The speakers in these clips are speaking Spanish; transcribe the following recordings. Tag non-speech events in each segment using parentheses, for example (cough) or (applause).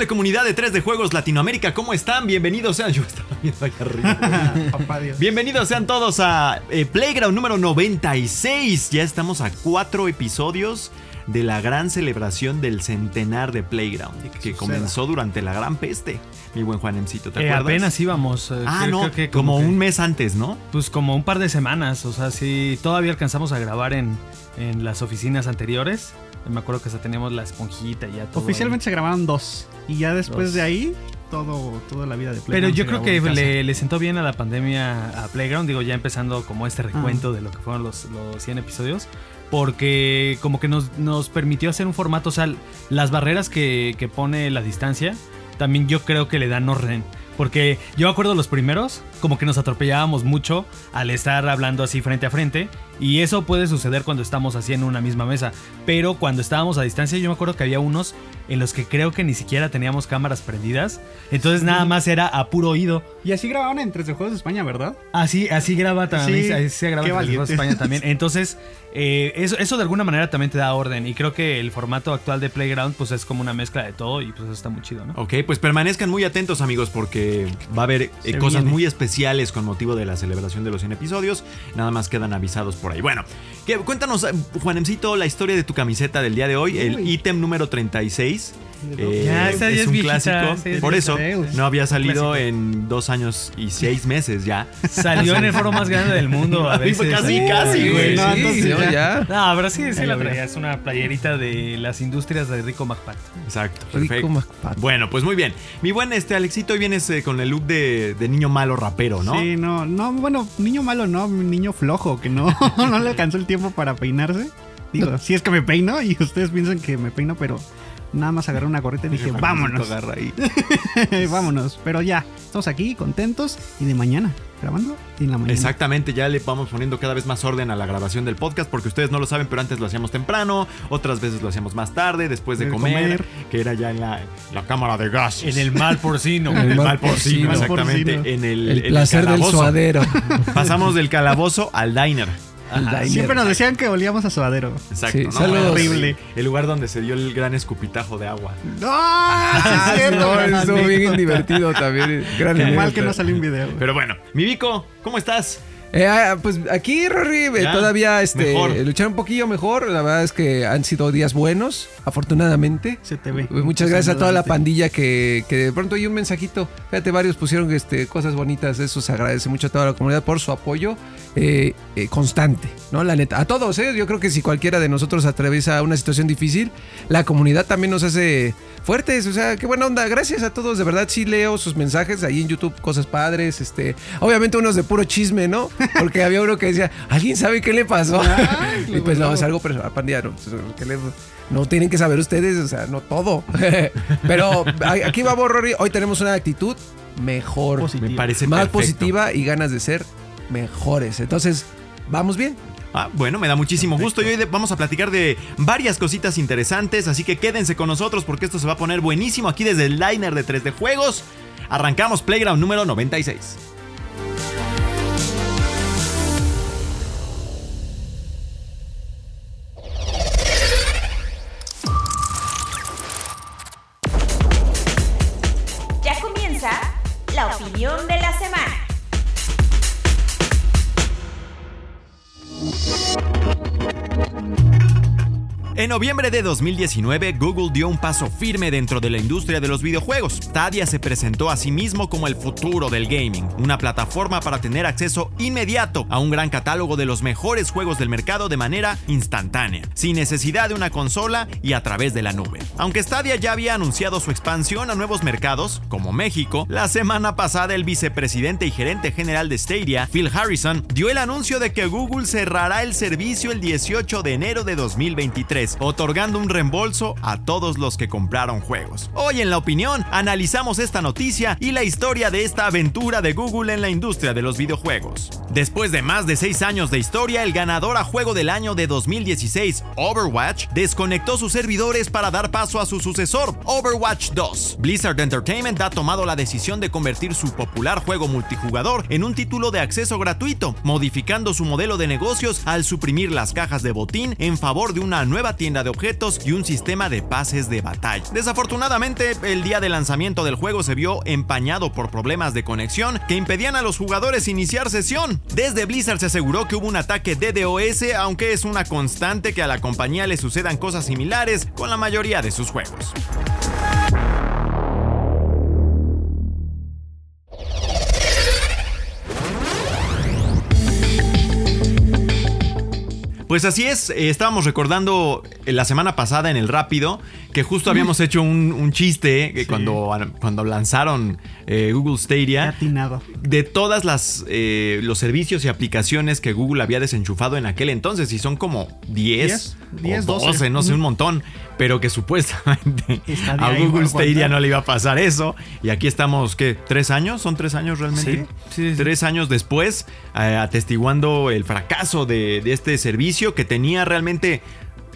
Amable comunidad de 3 de Juegos Latinoamérica, ¿cómo están? Bienvenidos sean. (laughs) Yo estaba viendo allá arriba. (laughs) Papá Dios. Bienvenidos sean todos a eh, Playground número 96. Ya estamos a cuatro episodios de la gran celebración del centenar de Playground, que comenzó durante la gran peste. Mi buen Juanemcito, ¿te Eh, acuerdas? apenas íbamos. eh, Ah, creo- no, creo que como que- un mes antes, ¿no? Pues como un par de semanas. O sea, sí, todavía alcanzamos a grabar en, en las oficinas anteriores. Me acuerdo que hasta teníamos la esponjita y ya todo. Oficialmente se grabaron dos. Y ya después Dos. de ahí, todo, toda la vida de Pero Playground yo se creo que le, le sentó bien a la pandemia a Playground, digo, ya empezando como este recuento de lo que fueron los, los 100 episodios, porque como que nos, nos permitió hacer un formato, o sea, las barreras que, que pone la distancia, también yo creo que le dan orden. Porque yo me acuerdo los primeros, como que nos atropellábamos mucho al estar hablando así frente a frente. Y eso puede suceder cuando estamos así en una misma mesa. Pero cuando estábamos a distancia, yo me acuerdo que había unos en los que creo que ni siquiera teníamos cámaras prendidas. Entonces nada más era a puro oído. Y así grabaron en 3 de Juegos de España, ¿verdad? Así, así graba también, Sí, así se graba en Tres Voces valientes. España también. (laughs) Entonces, eh, eso, eso de alguna manera también te da orden. Y creo que el formato actual de Playground, pues es como una mezcla de todo y pues eso está muy chido, ¿no? Ok, pues permanezcan muy atentos amigos porque va a haber eh, cosas viene. muy especiales con motivo de la celebración de los 100 episodios. Nada más quedan avisados por ahí. Bueno, que, cuéntanos, eh, Juanemcito, la historia de tu camiseta del día de hoy, el ítem número 36. Eh, Ya, esa ya es es un viejita, clásico. es por eso viejita. no había salido clásico. en dos años y seis meses ya. Salió en el foro más grande del mundo a (laughs) veces. casi, Sí, casi, güey. No, Sí, ya. ya. No, pero sí, sí la traía. Es una playerita de las industrias de Rico McPatt. Exacto, Rico perfecto. McPat. Bueno, pues muy bien. Mi buen este Alexito, hoy vienes eh, con el look de, de niño malo rapero, ¿no? Sí, no, no, bueno, niño malo no, niño flojo, que no, (laughs) no le alcanzó el tiempo para peinarse. Digo, (laughs) si es que me peino y ustedes piensan que me peino, pero nada más agarré una gorrita y dije, vámonos, (laughs) vámonos. Pero ya, estamos aquí, contentos y de mañana, grabando y en la mañana. Exactamente, ya le vamos poniendo cada vez más orden a la grabación del podcast porque ustedes no lo saben, pero antes lo hacíamos temprano, otras veces lo hacíamos más tarde, después de De comer, comer. que era ya en la, la cámara de gases. En el mal porcino. En el mal mal porcino, porcino. exactamente, porcino. en el, El en el placer del suadero. Pasamos del calabozo al diner. Ajá. Siempre nos decían que olíamos a suadero. Exacto, Sí, ¿no? Horrible. El lugar donde se dio el gran escupitajo de agua. ¡No! Ah, sí cierto, no, estuvo bien divertido también. Gran Qué mal que no salió un video. Pero bueno, mi Vico, ¿cómo estás? Eh, ah, pues aquí, Rory, eh, Ya, todavía este, luchar un poquillo mejor. La verdad es que han sido días buenos, afortunadamente. Se te ve. Eh, Muchas gracias a toda la pandilla que, que de pronto hay un mensajito. Fíjate, varios pusieron este, cosas bonitas. Eso se agradece mucho a toda la comunidad por su apoyo eh, eh, constante, ¿no? La neta. A todos, ¿eh? Yo creo que si cualquiera de nosotros atraviesa una situación difícil, la comunidad también nos hace fuertes. O sea, qué buena onda. Gracias a todos. De verdad, sí leo sus mensajes ahí en YouTube, cosas padres. Este, obviamente, unos de puro chisme, ¿no? Porque había uno que decía, ¿alguien sabe qué le pasó? Ay, (laughs) y pues no, es algo personal, pandilla. No, ¿qué le- no tienen que saber ustedes, o sea, no todo. (laughs) Pero aquí vamos, Rory. Hoy tenemos una actitud mejor, Positiva. Me parece más perfecto. positiva y ganas de ser mejores. Entonces, vamos bien. Ah, bueno, me da muchísimo gusto y hoy vamos a platicar de varias cositas interesantes, así que quédense con nosotros porque esto se va a poner buenísimo aquí desde el liner de 3D Juegos. Arrancamos Playground número 96. En noviembre de 2019, Google dio un paso firme dentro de la industria de los videojuegos. Stadia se presentó a sí mismo como el futuro del gaming, una plataforma para tener acceso inmediato a un gran catálogo de los mejores juegos del mercado de manera instantánea, sin necesidad de una consola y a través de la nube. Aunque Stadia ya había anunciado su expansión a nuevos mercados, como México, la semana pasada el vicepresidente y gerente general de Stadia, Phil Harrison, dio el anuncio de que Google cerrará el servicio el 18 de enero de 2023 otorgando un reembolso a todos los que compraron juegos. Hoy en la opinión analizamos esta noticia y la historia de esta aventura de Google en la industria de los videojuegos. Después de más de 6 años de historia, el ganador a juego del año de 2016, Overwatch, desconectó sus servidores para dar paso a su sucesor, Overwatch 2. Blizzard Entertainment ha tomado la decisión de convertir su popular juego multijugador en un título de acceso gratuito, modificando su modelo de negocios al suprimir las cajas de botín en favor de una nueva tienda de objetos y un sistema de pases de batalla. Desafortunadamente, el día de lanzamiento del juego se vio empañado por problemas de conexión que impedían a los jugadores iniciar sesión. Desde Blizzard se aseguró que hubo un ataque DDoS, aunque es una constante que a la compañía le sucedan cosas similares con la mayoría de sus juegos. Pues así es, eh, estábamos recordando eh, la semana pasada en el Rápido que justo habíamos hecho un, un chiste que Sí. cuando, cuando lanzaron eh, Google Stadia. Atinado. de todas las eh, los servicios y aplicaciones que Google había desenchufado en aquel entonces y son como 10, 10, 10, o 12, 12, no sé, un montón, pero que supuestamente (laughs) a Google Stadia no le iba a pasar eso y aquí estamos ¿qué? ¿Tres años? ¿Son tres años realmente? Sí, sí, sí. Tres años después eh, atestiguando el fracaso de, de este servicio que tenía realmente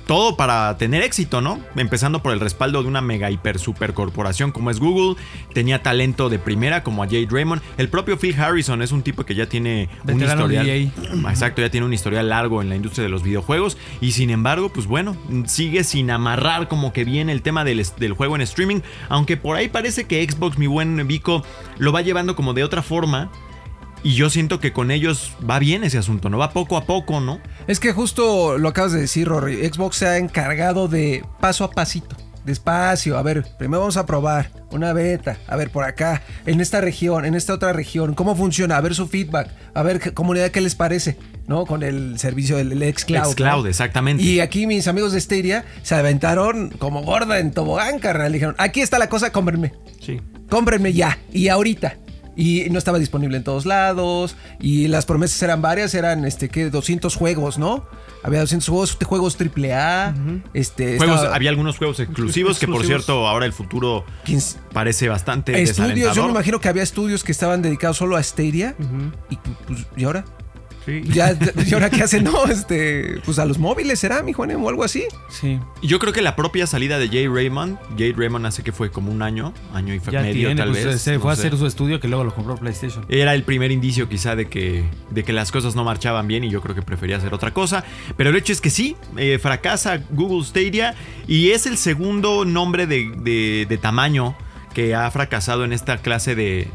todo para tener éxito, ¿no? Empezando por el respaldo de una mega hiper super corporación como es Google, tenía talento de primera como a Jade Raymond, el propio Phil Harrison es un tipo que ya tiene un Veterano historial, exacto, ya tiene un historial largo en la industria de los videojuegos. Y sin embargo, pues bueno, sigue sin amarrar como que bien el tema del, del juego en streaming, aunque por ahí parece que Xbox, mi buen Vico, lo va llevando como de otra forma. Y yo siento que con ellos va bien ese asunto, ¿no? Va poco a poco, ¿no? Es que justo lo acabas de decir, Rory. Xbox se ha encargado de paso a pasito. Despacio, a ver, primero vamos a probar una beta, a ver por acá, en esta región, en esta otra región, cómo funciona, a ver su feedback, a ver qué- comunidad qué les parece, ¿no? Con el servicio del xCloud. Xcloud, ¿no? exactamente. Y aquí mis amigos de Stadia se aventaron como gorda en tobogán, carnal. Dijeron, aquí está la cosa, cómprenme. Sí. Cómprenme ya y ahorita. Y no estaba disponible en todos lados. Y las promesas eran varias. Eran, este, ¿qué? 200 juegos, ¿no? Había 200 juegos, juegos AAA. Este, Juegos, estaba- había algunos juegos exclusivos, que por cierto ahora el futuro 15 parece bastante estudios. Yo me imagino que había estudios que estaban dedicados solo a Stadia. Y, pues, ¿y ahora? Sí. Ya, ¿Y ahora qué hacen? (laughs) No, este, pues a los móviles será, mi Juanem, o algo así. Sí. Yo creo que la propia salida de Jay Raymond, Jay Raymond hace que fue como un año, año y Ya medio tiene, tal pues, vez. se no fue a sé. hacer su estudio que luego lo compró PlayStation. Era el primer indicio quizá de que, de que las cosas no marchaban bien y yo creo que prefería hacer otra cosa. Pero el hecho es que sí, eh, fracasa Google Stadia y es el segundo nombre de, de- de tamaño que ha fracasado en esta clase de,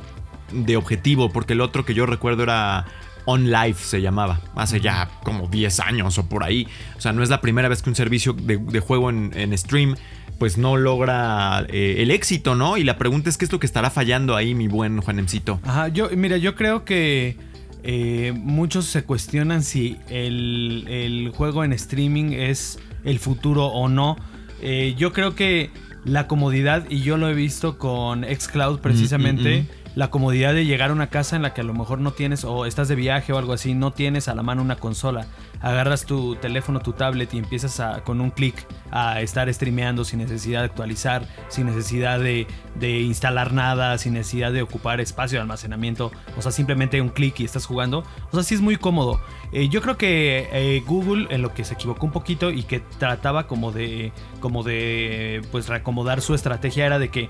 de objetivo, porque el otro que yo recuerdo era On Life se llamaba, hace ya como 10 años o por ahí. O sea, no es la primera vez que un servicio de, de juego en, en stream pues no logra eh, el éxito, ¿no? Y la pregunta es qué es lo que estará fallando ahí, mi buen Juanemcito. Ajá, yo, mira, yo creo que eh, muchos se cuestionan si el, el juego en streaming es el futuro o no. Eh, yo creo que la comodidad, y yo lo he visto con Xcloud precisamente, Mm, mm, la comodidad de llegar a una casa en la que a lo mejor no tienes, o estás de viaje o algo así, no tienes a la mano una consola. Agarras tu teléfono, tu tablet y empiezas a, con un clic a estar streameando sin necesidad de actualizar, sin necesidad de, de instalar nada, sin necesidad de ocupar espacio de almacenamiento. O sea, simplemente un clic y estás jugando. O sea, sí es muy cómodo. Eh, yo creo que eh, Google en lo que se equivocó un poquito y que trataba como de, como de, pues reacomodar su estrategia era de que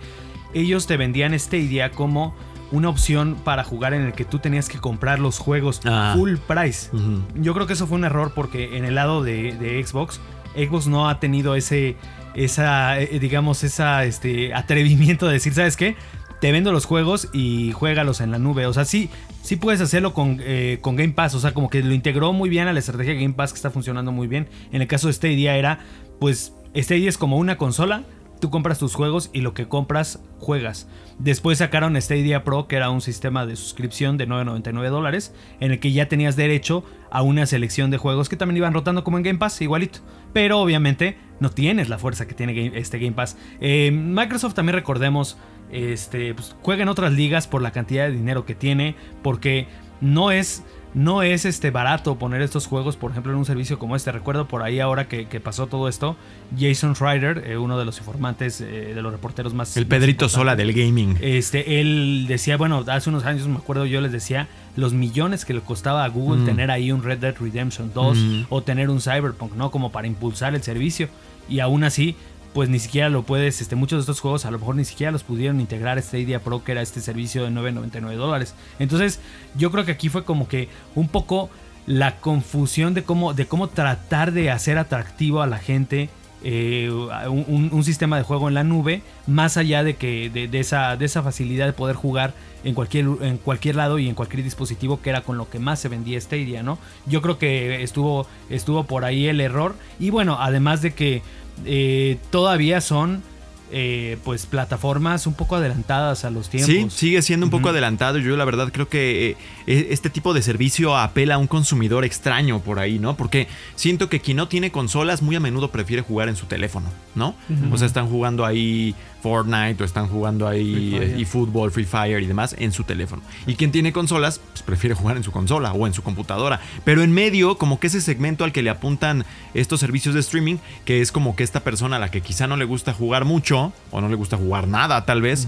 ellos te vendían Stadia como una opción para jugar en el que tú tenías que comprar los juegos Ah. full price. Yo creo que eso fue un error porque en el lado de, de Xbox, Xbox no ha tenido ese, esa, eh, digamos, esa, este, atrevimiento de decir, ¿sabes qué? Te vendo los juegos y juégalos en la nube. O sea, sí, sí puedes hacerlo con, eh, con Game Pass. O sea, como que lo integró muy bien a la estrategia de Game Pass que está funcionando muy bien. En el caso de Stadia era, pues, Stadia es como una consola. Tú compras tus juegos y lo que compras juegas. Después sacaron Stadia Pro, que era un sistema de suscripción de 9.99 dólares, en el que ya tenías derecho a una selección de juegos que también iban rotando como en Game Pass, igualito. Pero obviamente no tienes la fuerza que tiene este Game Pass. Eh, Microsoft también recordemos, este, pues, juega en otras ligas por la cantidad de dinero que tiene, porque no es no es este barato poner estos juegos, por ejemplo, en un servicio como este. Recuerdo por ahí ahora que, pasó todo esto, Jason Schreider, eh, uno de los informantes, eh, de los reporteros más... El Pedrito Sola del gaming. Este, él decía, bueno, hace unos años me acuerdo yo les decía los millones que le costaba a Google mm. tener ahí un Red Dead Redemption 2 mm. o tener un Cyberpunk, ¿no? Como para impulsar el servicio. Y aún así, pues ni siquiera lo puedes, este, muchos de estos juegos a lo mejor ni siquiera los pudieron integrar a Stadia Pro, que era este servicio de 9.99 dólares. Entonces, yo creo que aquí fue como que un poco la confusión de cómo, de cómo tratar de hacer atractivo a la gente eh, un, sistema de juego en la nube, más allá de que de, esa, de esa facilidad de poder jugar en cualquier, en cualquier lado y en cualquier dispositivo, que era con lo que más se vendía Stadia, ¿no? Yo creo que estuvo, estuvo por ahí el error. Y bueno, además de que eh, todavía son eh, pues plataformas un poco adelantadas a los tiempos. Sí, sigue siendo un poco adelantado. Yo la verdad creo que eh, este tipo de servicio apela a un consumidor extraño por ahí, ¿no? Porque siento que quien no tiene consolas muy a menudo prefiere jugar en su teléfono, ¿no? O sea, están jugando ahí Fortnite o están jugando ahí y fútbol, Free Fire y demás en su teléfono. Y quien tiene consolas, pues prefiere jugar en su consola o en su computadora. Pero en medio, como que ese segmento al que le apuntan estos servicios de streaming, que es como que esta persona a la que quizá no le gusta jugar mucho o no le gusta jugar nada tal vez.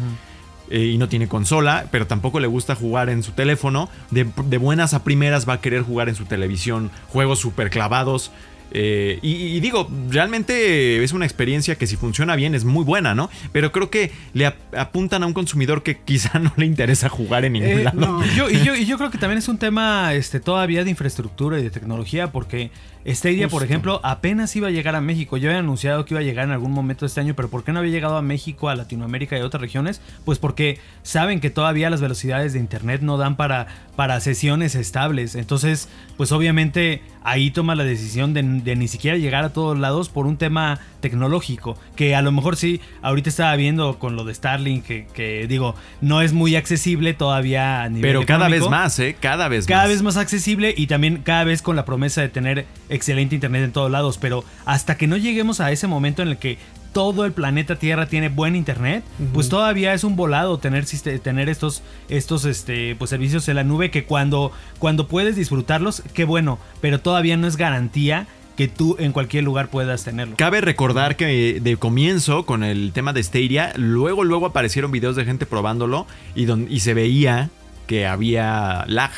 Eh, y no tiene consola, pero tampoco le gusta jugar en su teléfono. De, de, buenas a primeras va a querer jugar en su televisión juegos super clavados eh, y, digo, realmente es una experiencia que si funciona bien es muy buena, ¿no? Pero creo que le apuntan a un consumidor que (laughs) quizá no le interesa jugar en ningún eh, lado. y, (laughs) yo, y, yo, creo que también es un tema este, todavía de infraestructura y de tecnología, porque Stadia, por ejemplo, apenas iba a llegar a México. Yo había anunciado que iba a llegar en algún momento de este año, pero ¿por qué no había llegado a México, a Latinoamérica y a otras regiones? Pues porque saben que todavía las velocidades de Internet no dan para, para sesiones estables. Entonces, pues obviamente ahí toma la decisión de, ni siquiera llegar a todos lados por un tema tecnológico. Que a lo mejor sí, ahorita estaba viendo con lo de Starlink, que, digo, no es muy accesible todavía a nivel Pero cada vez más, ¿eh? Cada vez más. Cada vez más accesible y también cada vez con la promesa de tener excelente internet en todos lados, pero hasta que no lleguemos a ese momento en el que todo el planeta Tierra tiene buen internet, pues todavía es un volado tener, tener estos, estos este, pues, servicios en la nube que cuando, cuando puedes disfrutarlos, qué bueno, pero todavía no es garantía que tú en cualquier lugar puedas tenerlo. Cabe recordar que de comienzo con el tema de Stadia, luego luego aparecieron videos de gente probándolo y, y se veía que había lag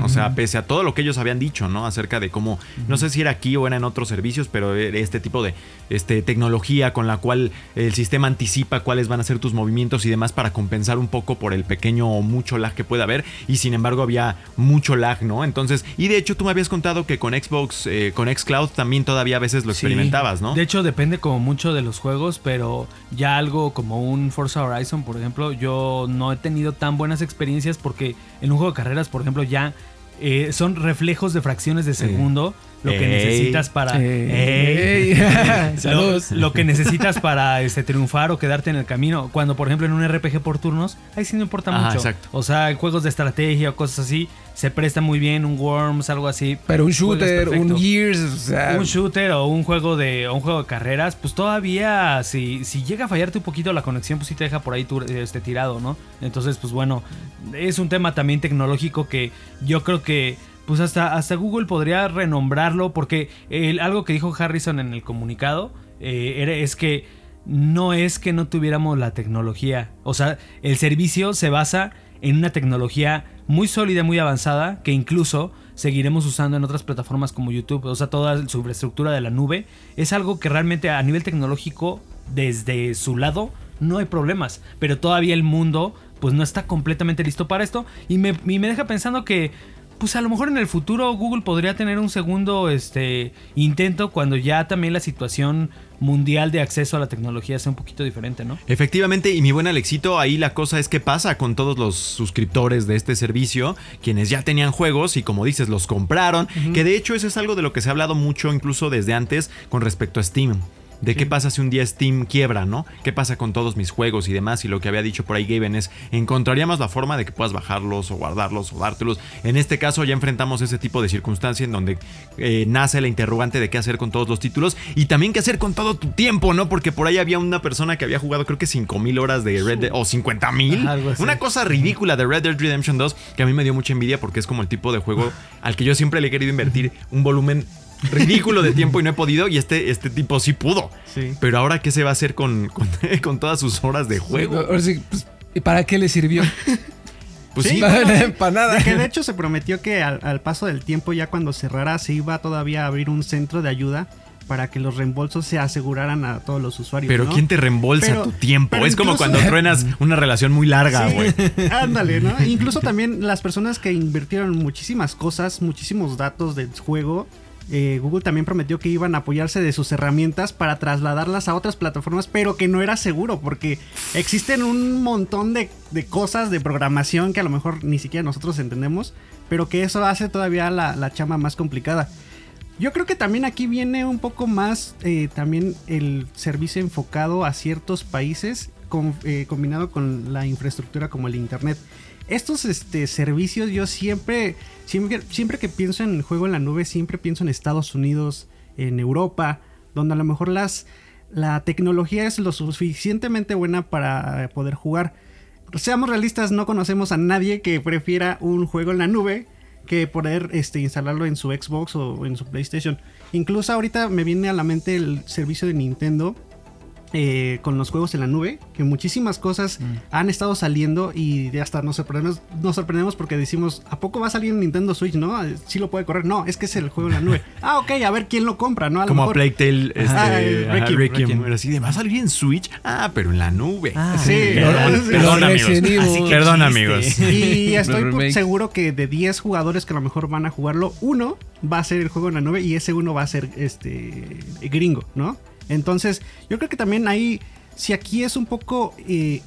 o sea, pese a todo lo que ellos habían dicho, ¿no? Acerca de cómo, no sé si era aquí o era en otros servicios, pero este tipo de este, tecnología con la cual el sistema anticipa cuáles van a ser tus movimientos y demás para compensar un poco por el pequeño o mucho lag que pueda haber. Y sin embargo había mucho lag, ¿no? Entonces, y de hecho tú me habías contado que con Xbox, eh, con Xcloud también todavía a veces lo experimentabas, ¿no? De hecho depende como mucho de los juegos, pero ya algo como un Forza Horizon, por ejemplo, yo no he tenido tan buenas experiencias porque en un juego de carreras, por ejemplo, ya eh, son reflejos de fracciones de segundo lo que necesitas para (laughs) lo, que necesitas para este, triunfar o quedarte en el camino. Cuando por ejemplo en un RPG por turnos ahí sí no importa mucho. o sea en juegos de estrategia o cosas así se presta muy bien un Worms algo así. Pero un shooter un Gears un shooter o un juego de un juego de carreras pues todavía si, si llega a fallarte un poquito la conexión pues sí te deja por ahí este, tirado no entonces pues bueno es un tema también tecnológico que yo creo que pues hasta, hasta Google podría renombrarlo porque algo que dijo Harrison en el comunicado eh, es que no es que no tuviéramos la tecnología, o sea, el servicio se basa en una tecnología muy sólida, muy avanzada, que incluso seguiremos usando en otras plataformas como YouTube, o sea, toda su infraestructura de la nube, es algo que realmente a nivel tecnológico, desde su lado, no hay problemas, pero todavía el mundo pues no está completamente listo para esto. Y me, y me deja pensando que pues a lo mejor en el futuro Google podría tener un segundo este, intento cuando ya también la situación mundial de acceso a la tecnología sea un poquito diferente, ¿no? Efectivamente, y mi buen Alexito, ahí la cosa es que pasa con todos los suscriptores de este servicio, quienes ya tenían juegos y como dices, los compraron, que de hecho eso es algo de lo que se ha hablado mucho incluso desde antes con respecto a Steam. De qué pasa si un día Steam quiebra, ¿no? ¿Qué pasa con todos mis juegos y demás? Y lo que había dicho por ahí Gaben es, encontraríamos la forma de que puedas bajarlos o guardarlos o dártelos. En este caso ya enfrentamos ese tipo de circunstancia en donde eh, nace la interrogante de qué hacer con todos los títulos y también qué hacer con todo tu tiempo, ¿no? Porque por ahí había una persona que había jugado creo que 5 mil horas de Red Dead o 50 mil. Algo así. Una cosa ridícula de Red Dead Redemption 2 que a mí me dio mucha envidia porque es como el tipo de juego al que yo siempre le he querido invertir un volumen (laughs) ridículo de tiempo y no he podido y este, este tipo sí pudo. Sí. Pero ahora qué se va a hacer con, con, (laughs) con todas sus horas de juego. Ahora sí, pues, ¿y para qué le sirvió? (laughs) Pues Sí, sí, bueno, para nada. De que de hecho se prometió que al, al paso del tiempo, ya cuando cerrara, se iba todavía a abrir un centro de ayuda para que los reembolsos se aseguraran a todos los usuarios. pero ¿no? ¿quién te reembolsa Pero- tu tiempo? Es como cuando truenas una relación muy larga, Sí, güey. Ándale, ¿no? Incluso también las personas que invirtieron muchísimas cosas, muchísimos datos del juego. Eh, Google también prometió que iban a apoyarse de sus herramientas para trasladarlas a otras plataformas, pero que no era seguro, porque existen un montón de, de cosas de programación que a lo mejor ni siquiera nosotros entendemos, pero que eso hace todavía la, la chamba más complicada. Yo creo que también aquí viene un poco más eh, también el servicio enfocado a ciertos países eh, combinado con la infraestructura como el internet. Estos este, servicios yo siempre, siempre, siempre que pienso en el juego en la nube, siempre pienso en Estados Unidos, en Europa, donde a lo mejor las, la tecnología es lo suficientemente buena para poder jugar. Seamos realistas, no conocemos a nadie que prefiera un juego en la nube que poder este, instalarlo en su Xbox o en su PlayStation. Incluso ahorita me viene a la mente el servicio de Nintendo eh, con los juegos en la nube, que muchísimas cosas han estado saliendo y de hasta nos sorprendemos, nos sorprendemos porque decimos, ¿a poco va a salir en Nintendo Switch? ¿No? Sí lo puede correr. No, es que es el juego en la nube. (laughs) ah, ok, a ver quién lo compra, ¿no? A lo Como a mejor- Plague Tale, este, Ah, eh, ajá, Requiem, Requiem. Requiem. Así de, ¿va a salir en Switch? Ah, pero en la nube. Ah, (laughs) Sí, Perdón, sí. perdón, amigos. Perdón, amigos. (laughs) Y estoy seguro que de 10 jugadores que a lo mejor van a jugarlo, uno va a ser el juego en la nube y ese uno va a ser este gringo, ¿no? Entonces, yo creo que también ahí, si aquí es un poco eh,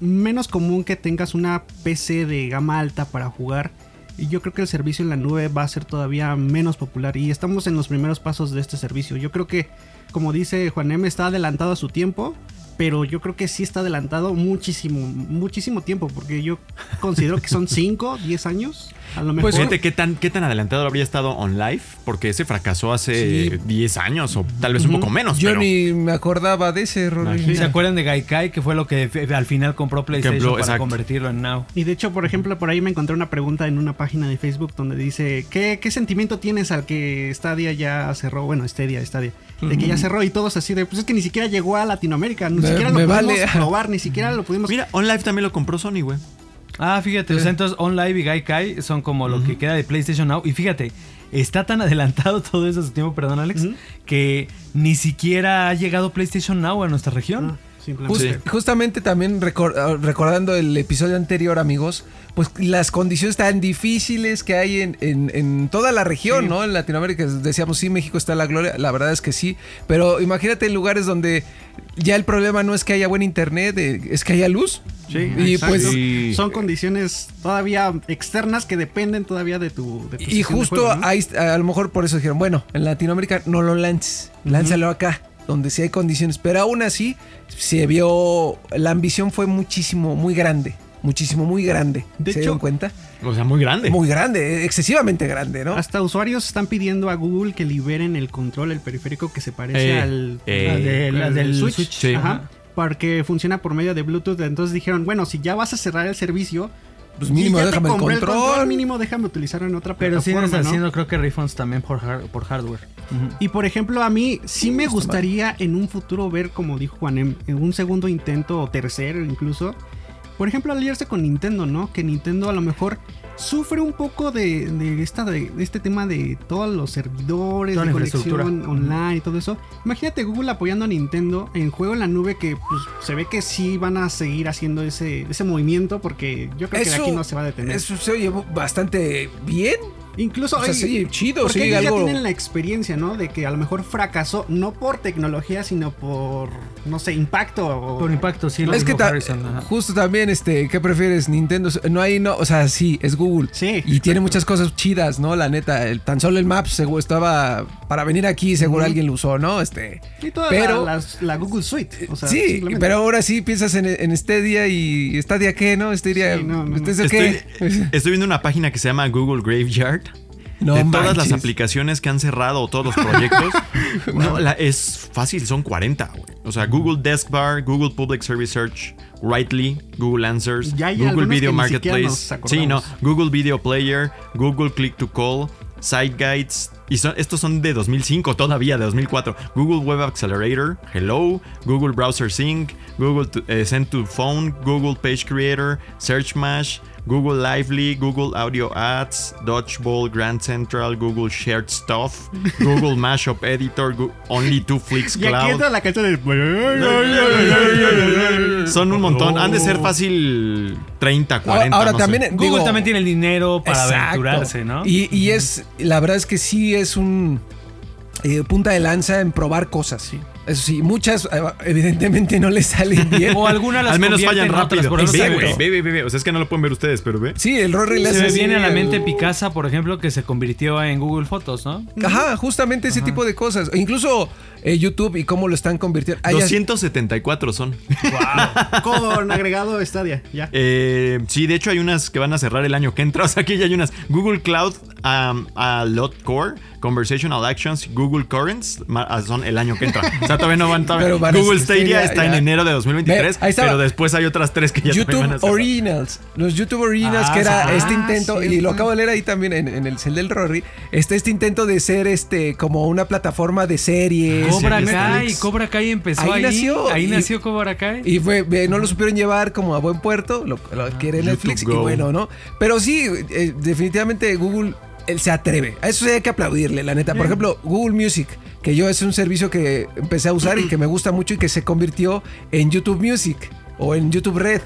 menos común que tengas una PC de gama alta para jugar, yo creo que el servicio en la nube va a ser todavía menos popular y estamos en los primeros pasos de este servicio. Yo creo que, como dice Juan M, está adelantado a su tiempo, pero yo creo que sí está adelantado muchísimo, muchísimo tiempo, porque yo considero que son (laughs) 5, 10 años, a lo mejor. Pues fíjate qué tan, qué tan adelantado habría estado On Life, porque ese fracasó hace Sí. 10 años o tal vez un poco menos. Yo pero, ni me acordaba de ese. ¿Se acuerdan de Gaikai? Que fue lo que al final compró PlayStation Ejemplo, para exacto. convertirlo en Now. Y de hecho, por ejemplo, por ahí me encontré una pregunta en una página de Facebook donde dice, ¿qué, qué sentimiento tienes al que Stadia ya cerró? Bueno, Stadia, Stadia. De que ya cerró y todos así de, pues es que ni siquiera llegó a Latinoamérica, ni Me- siquiera lo pudimos vale. probar, ni siquiera lo pudimos... Mira, On Life también lo compró Sony, güey. Ah, fíjate, sea, entonces OnLive y Gaikai son como lo que queda de PlayStation Now. Y fíjate, está tan (laughs) adelantado todo eso su tiempo, perdón Alex, que ni siquiera ha llegado PlayStation Now a nuestra región. Justamente también ah, recordando el episodio anterior, amigos, pues las condiciones tan difíciles que hay en, en- en toda la región, Sí. ¿no? En Latinoamérica decíamos, sí, México está en la gloria, la verdad es que sí, pero imagínate en lugares donde ya el problema no es que haya buen internet, eh, es que haya luz. Sí, y exacto. pues Sí. son condiciones todavía externas que dependen todavía de tu... de tu Y de justo juego, ¿no? ahí, a lo mejor por eso dijeron, bueno, en Latinoamérica no lo lances, lánzalo acá, donde sí hay condiciones. Pero aún así, se vio, la ambición fue muchísimo, muy grande, muchísimo, muy grande. De ¿Se hecho- dieron cuenta? O sea, muy grande. Muy grande, excesivamente grande, ¿no? Hasta usuarios están pidiendo a Google que liberen el control, el periférico que se parece Eh, al, eh, de- del del Switch. Switch. Sí. Ajá, porque funciona por medio de Bluetooth. Entonces dijeron, bueno, si ya vas a cerrar el servicio, Pues mínimo y ya te déjame el compré control. mínimo déjame utilizarlo en otra Pero plataforma, están ¿no? haciendo, creo que refunds también por, por hardware. Y por ejemplo, a mí sí me gustaría en un futuro ver, como dijo Juanem, en un segundo intento o tercero incluso. Por ejemplo, aliarse con Nintendo, ¿no? Que Nintendo a lo mejor sufre un poco de, de esta, de, este tema de todos los servidores, Toda de la conexión online y todo eso. Imagínate Google apoyando a Nintendo en juego en la nube que pues, se ve que sí van a seguir haciendo ese, ese movimiento porque yo creo que de aquí no se va a detener. Eso se oye bastante bien. Incluso O sea, hay- sí, chido, porque sí, ellos algo- ya tienen la experiencia, ¿no? De que a lo mejor fracasó no por tecnología, sino por, no sé, impacto. O... Por impacto, sí. lo es que ta- Harrison, justo también, este, ¿qué prefieres? Nintendo. No hay, no, o sea, sí, es Google. Sí, Y exacto. tiene muchas cosas chidas, ¿no? La neta, el- tan solo el Maps se- estaba para venir aquí, seguro alguien lo usó, ¿no? Este, Y toda pero, la, Google Suite. O sea, sí, pero ahora sí piensas en, en Stadia y Stadia qué, ¿no? Stadia, Sí, no, no, no. ¿este es Estoy, qué? estoy viendo una página que se llama Google Graveyard. No de todas las manches. aplicaciones que han cerrado o todos los proyectos. (laughs) no, la- es fácil, son 40, güey. O sea, Google Desk Bar, Google Public Service Search, Rightly, Google Answers, Google Video Marketplace. Sí, no. Google Video Player, Google Click to Call, Site Guides. Y son- estos son de 2005 todavía, de 2004. Google Web Accelerator, Hello, Google Browser Sync, Google to- eh, Send to Phone, Google Page Creator, Search Mash, Google Lively, Google Audio Ads, Dodgeball, Grand Central, Google Shared Stuff, (laughs) Google Mashup Editor, Gu- Only Two Flicks Y aquí Cloud. entra la canción de. (laughs) Son un montón. Han de ser fácil 30, 40. Ahora no también, sé. Google digo, también tiene el dinero para Exacto. aventurarse, ¿no? Y, y es, la verdad es que sí es un eh, punta de lanza en probar cosas. Eso sí, muchas eh, evidentemente no le salen (laughs) bien. O algunas las Al menos fallan rápido. por ejemplo, Ve, se- güey, ve, ve, ve, ve. O sea, es que no lo pueden ver ustedes, pero ve. Sí, el Rory le Se hace me así, viene a la el- mente Picasa, por ejemplo, que se convirtió en Google Fotos, ¿no? Ajá, justamente ese tipo de cosas. E Incluso eh, YouTube y cómo lo están convirtiendo. Hay- 274 son. (laughs) Con agregado Stadia. Ya. Eh, sí, de hecho hay unas que van a cerrar el año que entra. (laughs) O sea, que ya hay unas. Google Cloud um, a Lot Core, Conversational Actions, Google Currents ma- ah, son el año que entra. O sea, todavía no van. (laughs) todavía- Pero van a- Google Stadia ya, está en ya. enero de 2023. Ve, ahí estaba. pero después hay otras tres que ya también van a YouTube cerrar. Originals. Los YouTube Originals, Ah, que era sí. este Ah, intento, sí, y lo acabo de leer ahí también en, en el cel del Rory, este, este intento de ser este como una plataforma de series. Cobra Netflix. Kai, Cobra Kai empezó ahí. Ahí nació. Ahí Y- nació Cobra Kai. Y fue, no lo supieron llevar como a buen puerto, lo, lo adquiere Netflix y bueno, ¿no? Pero sí, eh, definitivamente Google él se atreve. A eso sí hay que aplaudirle, la neta. Por ejemplo, Google Music, que yo es un servicio que empecé a usar y que me gusta mucho y que se convirtió en YouTube Music o en YouTube Red.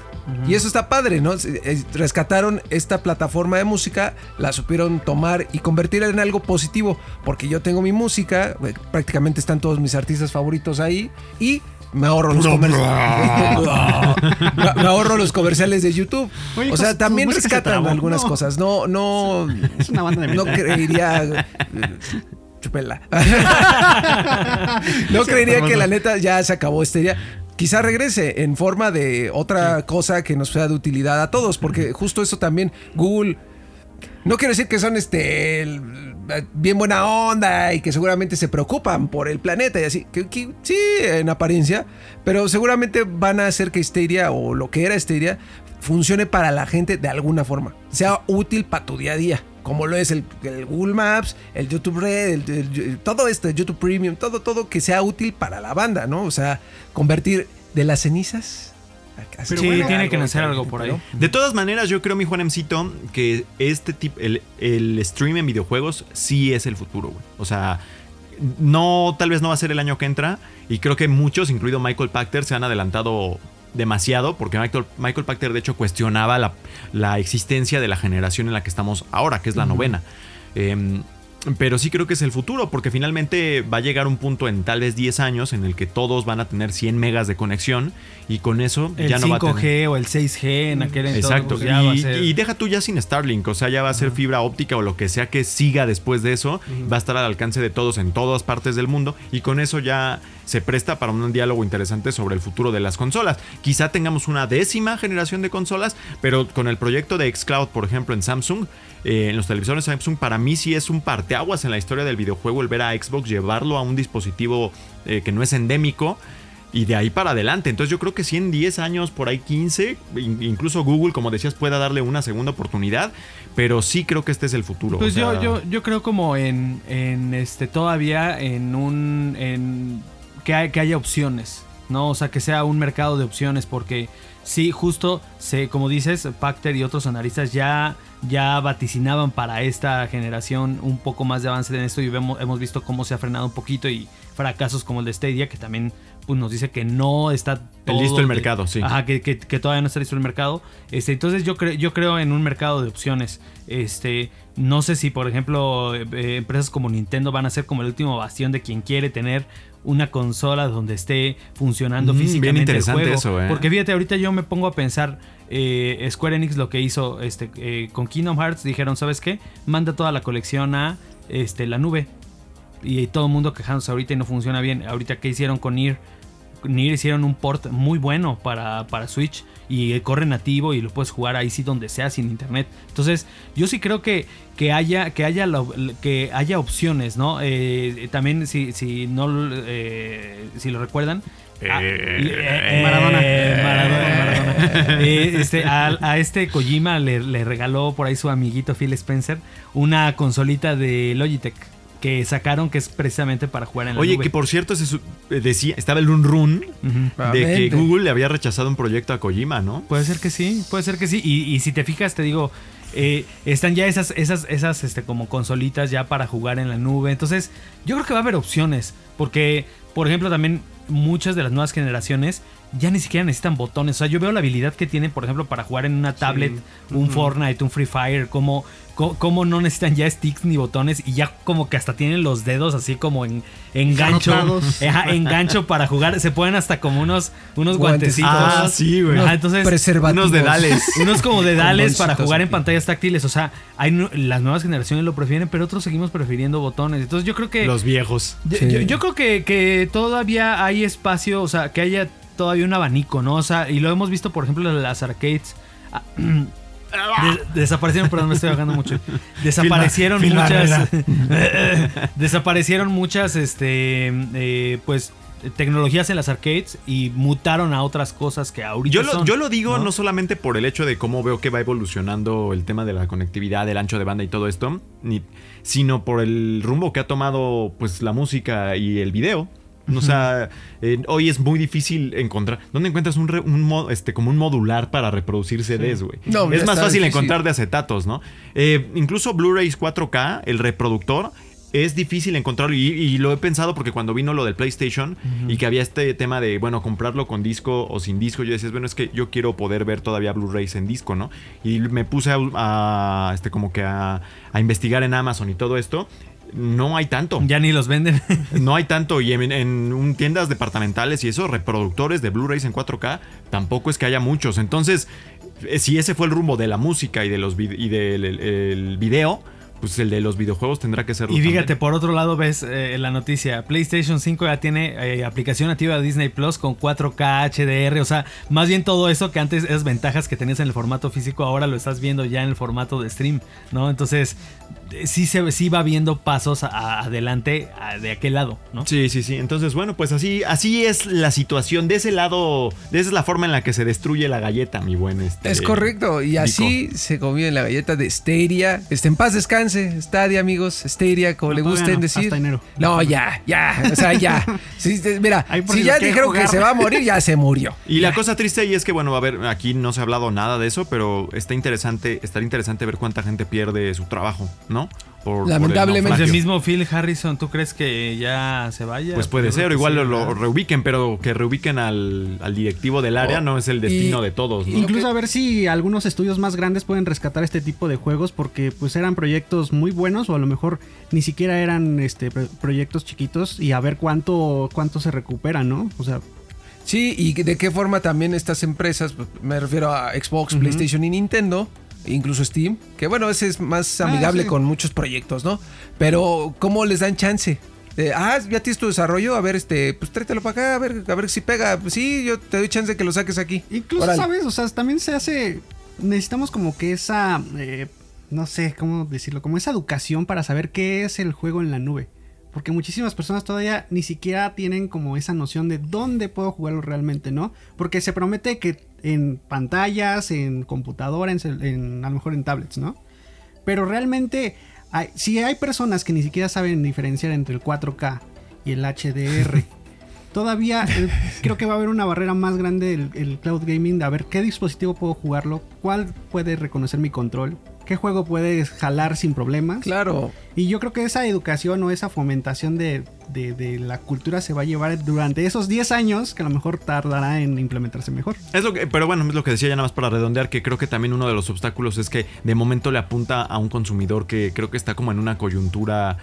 Y eso está padre, ¿no? Eh, Rescataron esta plataforma de música, la supieron tomar y convertirla en algo positivo, porque yo tengo mi música, eh, prácticamente están todos mis artistas favoritos ahí y me ahorro los comerciales. (laughs) me, ahorro los comerciales de YouTube. Oye, o sea, también rescatan algunas No. cosas. No, no, Es una banda de no creería. (laughs) eh, Chupela. (laughs) no creería que la neta ya se acabó Esteria. Quizá regrese en forma de otra cosa que nos sea de utilidad a todos, porque justo eso también Google. No quiero decir que son este el- bien buena onda y que seguramente se preocupan por el planeta y así. Que, que sí, en apariencia. Pero seguramente van a hacer que Stadia o lo que era Stadia funcione para la gente de alguna forma. Sea útil para tu día a día. Como lo es el, el Google Maps, el YouTube Red, el- el- todo esto, el YouTube Premium, todo, todo que sea útil para la banda, ¿no? O sea, convertir de las cenizas. a- sí, bueno, tiene que nacer algo por ahí. De todas maneras, yo creo, mi Juanemcito, que este tipo, el, el stream en videojuegos sí es el futuro, güey. O sea, no, tal vez no va a ser el año que entra. Y creo que muchos, incluido Michael Pachter, se han adelantado demasiado. Porque Michael, Michael Pachter, de hecho, cuestionaba la, la existencia de la generación en la que estamos ahora, que es la novena. Em, pero sí creo que es el futuro, porque finalmente va a llegar un punto en tal vez 10 años en el que todos van a tener 100 megas de conexión y con eso El ya no va a 5G tener... o el 6G en aquel entonces. Exacto. pues, ya va a y, ser- y deja tú ya sin Starlink, o sea, ya va a ser fibra óptica o lo que sea que siga después de eso, va a estar al alcance de todos en todas partes del mundo y con eso ya se presta para un diálogo interesante sobre el futuro de las consolas. Quizá tengamos una décima generación de consolas, pero con el proyecto de xCloud, por ejemplo, en Samsung, eh, en los televisores Samsung, para mí sí es un parteaguas en la historia del videojuego el ver a Xbox llevarlo a un dispositivo eh, que no es endémico y de ahí para adelante. Entonces yo creo que si en 10 años, por ahí 15, in- incluso Google, como decías, pueda darle una segunda oportunidad, pero sí creo que este es el futuro. Pues o sea, yo, yo, yo creo como en, en este todavía en un en que, hay- que haya opciones, ¿no? O sea, que sea un mercado de opciones, porque sí, justo se, como dices, Pacter y otros analistas ya, ya vaticinaban para esta generación un poco más de avance en esto y vemos, hemos visto cómo se ha frenado un poquito y fracasos como el de Stadia, que también pues, nos dice que no está todo listo el de- mercado, sí. Ajá, que, que- que todavía no está listo el mercado. Este, entonces yo creo, yo creo en un mercado de opciones. Este, no sé si, por ejemplo, eh, eh, empresas como Nintendo van a ser como el último bastión de quien quiere tener una consola donde esté funcionando Mm, bien físicamente interesante el juego. eso, ¿eh? Porque fíjate, ahorita yo me pongo a pensar, eh, Square Enix lo que hizo este, eh, con Kingdom Hearts, dijeron, ¿sabes qué? Manda toda la colección a este, la nube. y todo el mundo quejándose ahorita y no funciona bien. Ahorita, ¿qué hicieron con Nier? Nier hicieron un port muy bueno para, para Switch y corre nativo y lo puedes jugar ahí sí donde sea sin internet. Entonces, yo sí creo que, que haya que haya que haya opciones, ¿no? Eh, también si, si no eh, si lo recuerdan. Eh, Maradona. Maradona, Maradona. este, a, este Kojima le, le regaló por ahí su amiguito Phil Spencer una consolita de Logitech que sacaron que es precisamente para jugar en la Oye, nube. que por cierto se su- eh, decía, estaba el run run de que. Google le había rechazado un proyecto a Kojima, ¿no? Puede ser que sí, puede ser que sí. Y, y si te fijas, te digo, eh, están ya esas, esas, esas, este, como consolitas ya para jugar en la nube. Entonces, yo creo que va a haber opciones. Porque, por ejemplo, también muchas de las nuevas generaciones ya ni siquiera necesitan botones. O sea, yo veo la habilidad que tienen, por ejemplo, para jugar en una tablet, un Fortnite, un Free Fire, como, co- como no necesitan ya sticks ni botones y ya como que hasta tienen los dedos así como en, en gancho. Garrotados. (laughs) Ajá, en gancho para jugar. Se ponen hasta como unos, unos Guantecitos. guantecitos. Ah, sí, güey. Ajá, entonces, Preservativos. Unos dedales. unos como dedales para jugar en pantallas táctiles. O sea, hay nu- las nuevas generaciones lo prefieren, pero otros seguimos prefiriendo botones. Entonces yo creo que. Los viejos. yo, Sí. yo- yo creo que, que todavía hay espacio, o sea, que haya todavía un abanico, ¿no? O sea, y lo hemos visto, por ejemplo, en las arcades. Ah, (clears throat) de- desaparecieron, perdón, me estoy ahogando mucho. (laughs) Desaparecieron muchas. (laughs) desaparecieron muchas, este, eh, pues, tecnologías en las arcades y mutaron a otras cosas que ahorita Yo lo, son, yo lo digo ¿no? ¿no? solamente por el hecho de cómo veo que va evolucionando el tema de la conectividad, el ancho de banda y todo esto, ni, sino por el rumbo que ha tomado pues la música y el video. O sea, eh, hoy es muy difícil encontrar. ¿Dónde encuentras un, re- un este, como un modular para reproducir CDs, güey? No, ya es más fácil difícil. encontrar de acetatos, ¿no? Eh, incluso Blu-rays 4K, el reproductor, es difícil encontrarlo. Y, y lo he pensado porque cuando vino lo del PlayStation y que había este tema de, bueno, comprarlo con disco o sin disco, yo decía, bueno, es que yo quiero poder ver todavía Blu-rays en disco, ¿no? Y me puse a, a, este, como que a, a investigar en Amazon y todo esto. No hay tanto. Ya ni los venden. (laughs) No hay tanto. Y en, tiendas departamentales y eso, reproductores de Blu-rays en 4K, tampoco es que haya muchos. Entonces, eh, si ese fue el rumbo de la música y, de los y del el- el video, pues el de los videojuegos tendrá que ser Y fíjate, por otro lado ves eh, la noticia, PlayStation 5 ya tiene eh, aplicación nativa de Disney Plus con 4K HDR, o sea, más bien todo eso que antes esas ventajas que tenías en el formato físico, ahora lo estás viendo ya en el formato de stream, ¿no? Entonces, sí se sí va viendo pasos a- adelante a- de aquel lado, ¿no? Sí, sí, sí. Entonces, bueno, pues así, así es la situación. De ese lado, de esa es la forma en la que se destruye la galleta, mi buen. Este, Es correcto. Y así se comió la galleta de Stadia. Este, en paz descanse. Stadia, amigos. Stadia, como No, le gusten no, decir. hasta enero. No, ya, ya. O sea, ya. Sí, mira, si ya dijeron que jugar. se va a morir, ya se murió. Y la cosa triste ahí es que, bueno, a ver, aquí no se ha hablado nada de eso, pero está interesante, estaría interesante ver cuánta gente pierde su trabajo, ¿no? Por Lamentablemente. El mismo Phil Harrison, ¿tú crees que ya se vaya? Pues puede ser, igual sí, lo, reubiquen, pero que reubiquen al, al directivo del área Oh, no es el destino y- de todos, ¿no? Incluso a ver si algunos estudios más grandes pueden rescatar este tipo de juegos porque pues eran proyectos muy buenos o a lo mejor ni siquiera eran este pro- proyectos chiquitos y a ver cuánto cuánto se recupera, ¿no? O sea, Sí, y de qué forma también estas empresas, me refiero a Xbox, PlayStation y Nintendo, incluso Steam, que bueno, ese es más Ah, amigable sí. con muchos proyectos, ¿no? Pero, ¿cómo les dan chance? De, ah, ya tienes tu desarrollo, a ver, este, pues tráetelo para acá, a ver, a ver si pega. Pues sí, yo te doy chance de que lo saques aquí. incluso sabes, o sea, también se hace necesitamos como que esa eh, no sé cómo decirlo, como esa educación para saber qué es el juego en la nube. Porque muchísimas personas todavía ni siquiera tienen como esa noción de dónde puedo jugarlo realmente, ¿no? Porque se promete que en pantallas, en computadora, en, a lo mejor en tablets, ¿no? Pero realmente, hay- si hay personas que ni siquiera saben diferenciar entre el 4K y el HDR, (laughs) todavía creo que va a haber una barrera más grande el, el cloud gaming de a ver qué dispositivo puedo jugarlo, cuál puede reconocer mi control, qué juego puede jalar sin problemas. Claro. Y yo creo que esa educación o esa fomentación de, de- de la cultura se va a llevar durante esos 10 años que a lo mejor tardará en implementarse mejor. Es lo que, pero bueno, es lo que decía ya nada más para redondear, que creo que también uno de los obstáculos es que de momento le apunta a un consumidor que creo que está como en una coyuntura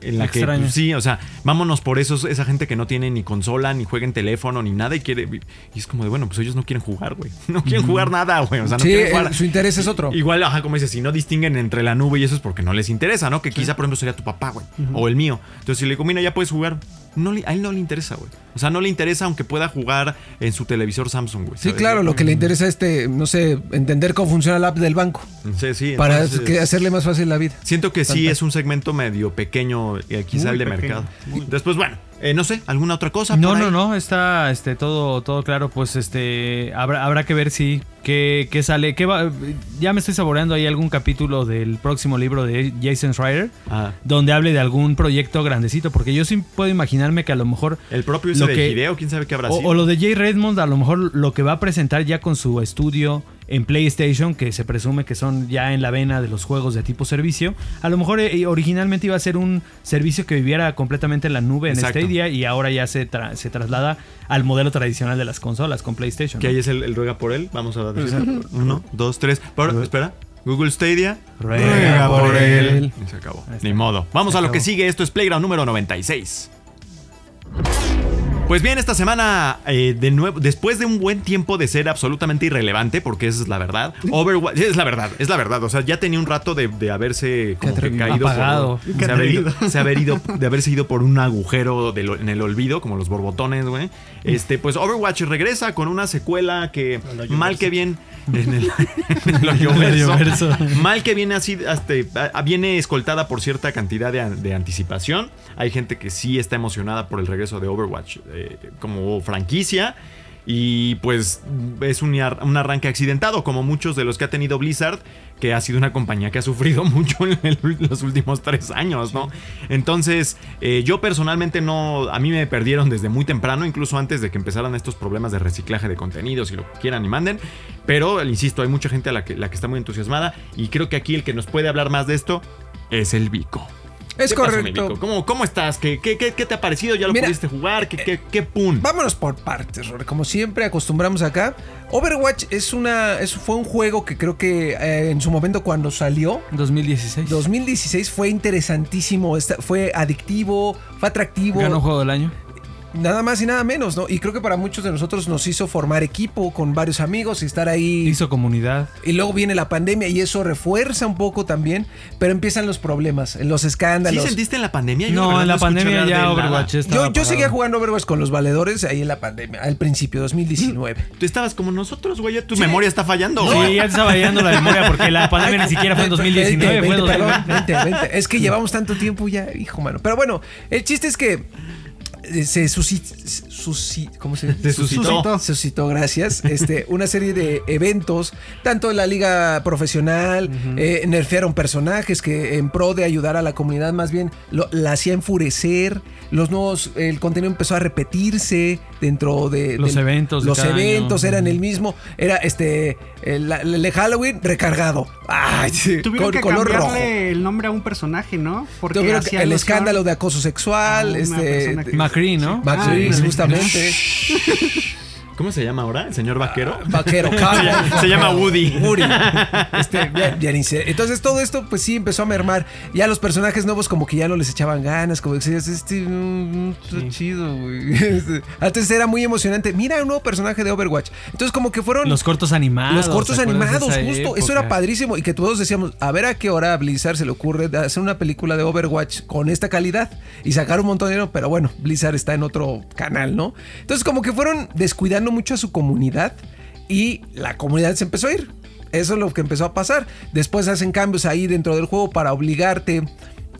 en la que Extraño. pues, sí, o sea, vámonos por esos, esa gente que no tiene ni consola, ni juega en teléfono, ni nada y quiere. Y es como de, bueno, pues ellos no quieren jugar, güey. (laughs) No quieren jugar nada, güey. O sea, no sí, quieren jugar. eh, su interés es otro. Igual, ajá, como dices, si no distinguen entre la nube y eso es porque no les interesa, ¿no? Que quizá, por ejemplo, sería tu papá, güey. O el mío. Entonces, si le digo, mira, ya puedes jugar. No le- a él no le interesa, güey. O sea, no le interesa aunque pueda jugar en su televisor Samsung, güey. Sí, claro, lo que le interesa es este, no sé, entender cómo funciona la app del banco. Sí, sí. Para entonces- que- hacerle más fácil la vida. Siento que sí es un segmento medio pequeño, eh, quizá Muy el de pequeño, mercado. muy. Después, bueno, eh, no sé, ¿alguna otra cosa? No, por no, no, está este, todo, todo claro. Pues este habrá, habrá que ver si qué, qué sale. Qué va, ya me estoy saboreando ahí algún capítulo del próximo libro de Jason Schreier. Ah, Donde hable de algún proyecto grandecito. Porque yo sí puedo imaginarme que a lo mejor. el propio ese Lo de que- Hideo, quién sabe qué habrá O, sido. o lo de Jay Redmond, a lo mejor lo que va a presentar ya con su estudio en PlayStation, que se presume que son ya en la vena de los juegos de tipo servicio. A lo mejor eh, originalmente iba a ser un servicio que viviera completamente en la nube en Exacto. Stadia y ahora ya se, tra- se traslada al modelo tradicional de las consolas con PlayStation. Que ¿no? ahí es el, el ruega por él. Vamos a decir. Uno, dos, tres. Pero, espera. Google Stadia. Ruega por él. Y se acabó. Ni modo. Vamos Se a lo que sigue. Esto es Playground número 96. Pues bien, esta semana, eh, de nuevo, después de un buen tiempo de ser absolutamente irrelevante, porque esa es la verdad, Overwatch, es la verdad, es la verdad, o sea, ya tenía un rato de, de haberse como que atrevido. caído Apagado. por, se haber ido, se haber ido- de haberse ido por un agujero en el olvido, como los borbotones, güey. Este, pues Overwatch regresa con una secuela que mal que bien (laughs) en el, en el mal que viene así, hasta, a- viene escoltada por cierta cantidad de, an- de anticipación. Hay gente que sí está emocionada por el regreso de Overwatch eh, como franquicia. Y pues es un, un arranque accidentado, como muchos de los que ha tenido Blizzard, que ha sido una compañía que ha sufrido (laughs) mucho en los últimos tres años, ¿no? Entonces, eh, yo personalmente no, a mí me perdieron desde muy temprano, incluso antes de que empezaran estos problemas de reciclaje de contenidos y lo que quieran y manden. Pero, insisto, hay mucha gente a la que, la que está muy entusiasmada y creo que aquí el que nos puede hablar más de esto es el Vico. Es ¿Qué pasó, mi correcto. ¿Cómo, cómo estás? ¿Qué, qué, qué- qué te ha parecido? ¿Ya lo Mira, pudiste jugar? ¿Qué, qué, qué pun? Vámonos por partes, Rory. Como siempre acostumbramos acá. Overwatch es una, es, fue un juego que creo que eh, en su momento cuando salió, 2016. 2016 fue interesantísimo, esta- fue adictivo, fue atractivo. Ganó juego del año. Nada más y nada menos, ¿no? Y creo que para muchos de nosotros nos hizo formar equipo con varios amigos y estar ahí. Hizo comunidad. Y luego viene la pandemia y eso refuerza un poco también, pero empiezan los problemas, los escándalos. ¿Sí sentiste en la pandemia? Yo No, en la pandemia ya. Overwatch estaba Yo, yo seguía jugando Overwatch con los valedores ahí en la pandemia, al principio, 2019. Tú estabas como nosotros, güey. ya Tu memoria está fallando. Sí, ya te estaba yendo la memoria porque la pandemia ni siquiera fue en 2019, Vente, fue en vente, perdón, 2020. vente, vente. Es que llevamos tanto tiempo ya, hijo mano. Pero bueno, el chiste es que eh, se suscitó, ¿cómo se Se suscitó. Se suscitó, gracias. (laughs) Este, una serie de eventos, tanto en la liga profesional, eh, nerfearon personajes que en pro de ayudar a la comunidad más bien lo- la hacía enfurecer. Los nuevos, el contenido empezó a repetirse dentro de Los del- eventos de Los cada año. eventos eran el mismo. Era este el, el de Halloween recargado. Ay, sí, Tuvieron con que color rojo. cambiarle el nombre a un personaje, ¿no? Porque Tuvieron que- el escándalo de acoso sexual, este McCree, ¿no? Max Ah, justamente. (laughs) ¿Cómo se llama ahora? ¿El señor vaquero? Vaquero, (laughs) cowboy. Se llama Woody. Woody. (laughs) Este, ya, ya ni sé. Entonces todo esto pues sí empezó a mermar. Ya los personajes nuevos como que ya no les echaban ganas, como que decías, este mm, está chido, güey. Este, (laughs) Antes era muy emocionante. Mira un nuevo personaje de Overwatch. Entonces como que fueron Los cortos animados. los cortos ¿te acuerdas de animados, justo. época? Eso era padrísimo. Y que todos decíamos, a ver a qué hora a Blizzard se le ocurre hacer una película de Overwatch con esta calidad. Y sacar un montón de dinero. Pero bueno, Blizzard está en otro canal, ¿no? Entonces como que fueron descuidando mucho a su comunidad. Y la comunidad se empezó a ir. Eso es lo que empezó a pasar. Después hacen cambios ahí dentro del juego para obligarte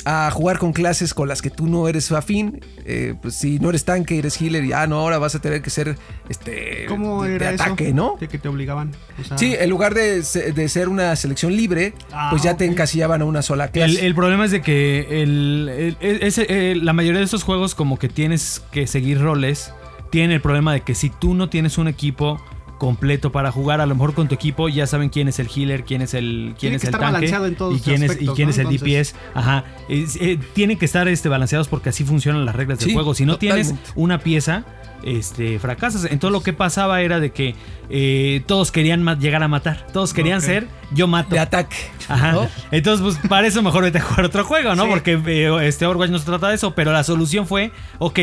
a jugar con clases con las que tú no eres afín. Eh, pues si no eres tanque, eres healer, y ah, no, ahora vas a tener que ser este ¿Cómo de, era de eso? ataque, ¿no? De que te obligaban. O sea, Sí, en lugar de, de ser una selección libre, Ah, pues ya te encasillaban a una sola clase. el problema es de que el, el- el- ese- el- la mayoría de estos juegos como que tienes que seguir roles, tienen el problema de que si tú no tienes un equipo completo para jugar a lo mejor con tu equipo ya saben quién es el healer quién es el quién Tiene es el tanque balanceado en todos y quién es y quién ¿no? es el Entonces- DPS ajá Es- eh, tienen que estar este balanceados porque así funcionan las reglas del juego si no tienes una pieza este fracasas entonces lo que pasaba era de que eh, todos querían llegar a matar todos querían ser yo mato De ataque. Ajá. ¿no? Entonces, pues para eso mejor vete a jugar otro juego, ¿no? Sí. Porque eh, este Overwatch no se trata de eso. Pero la solución fue, ok,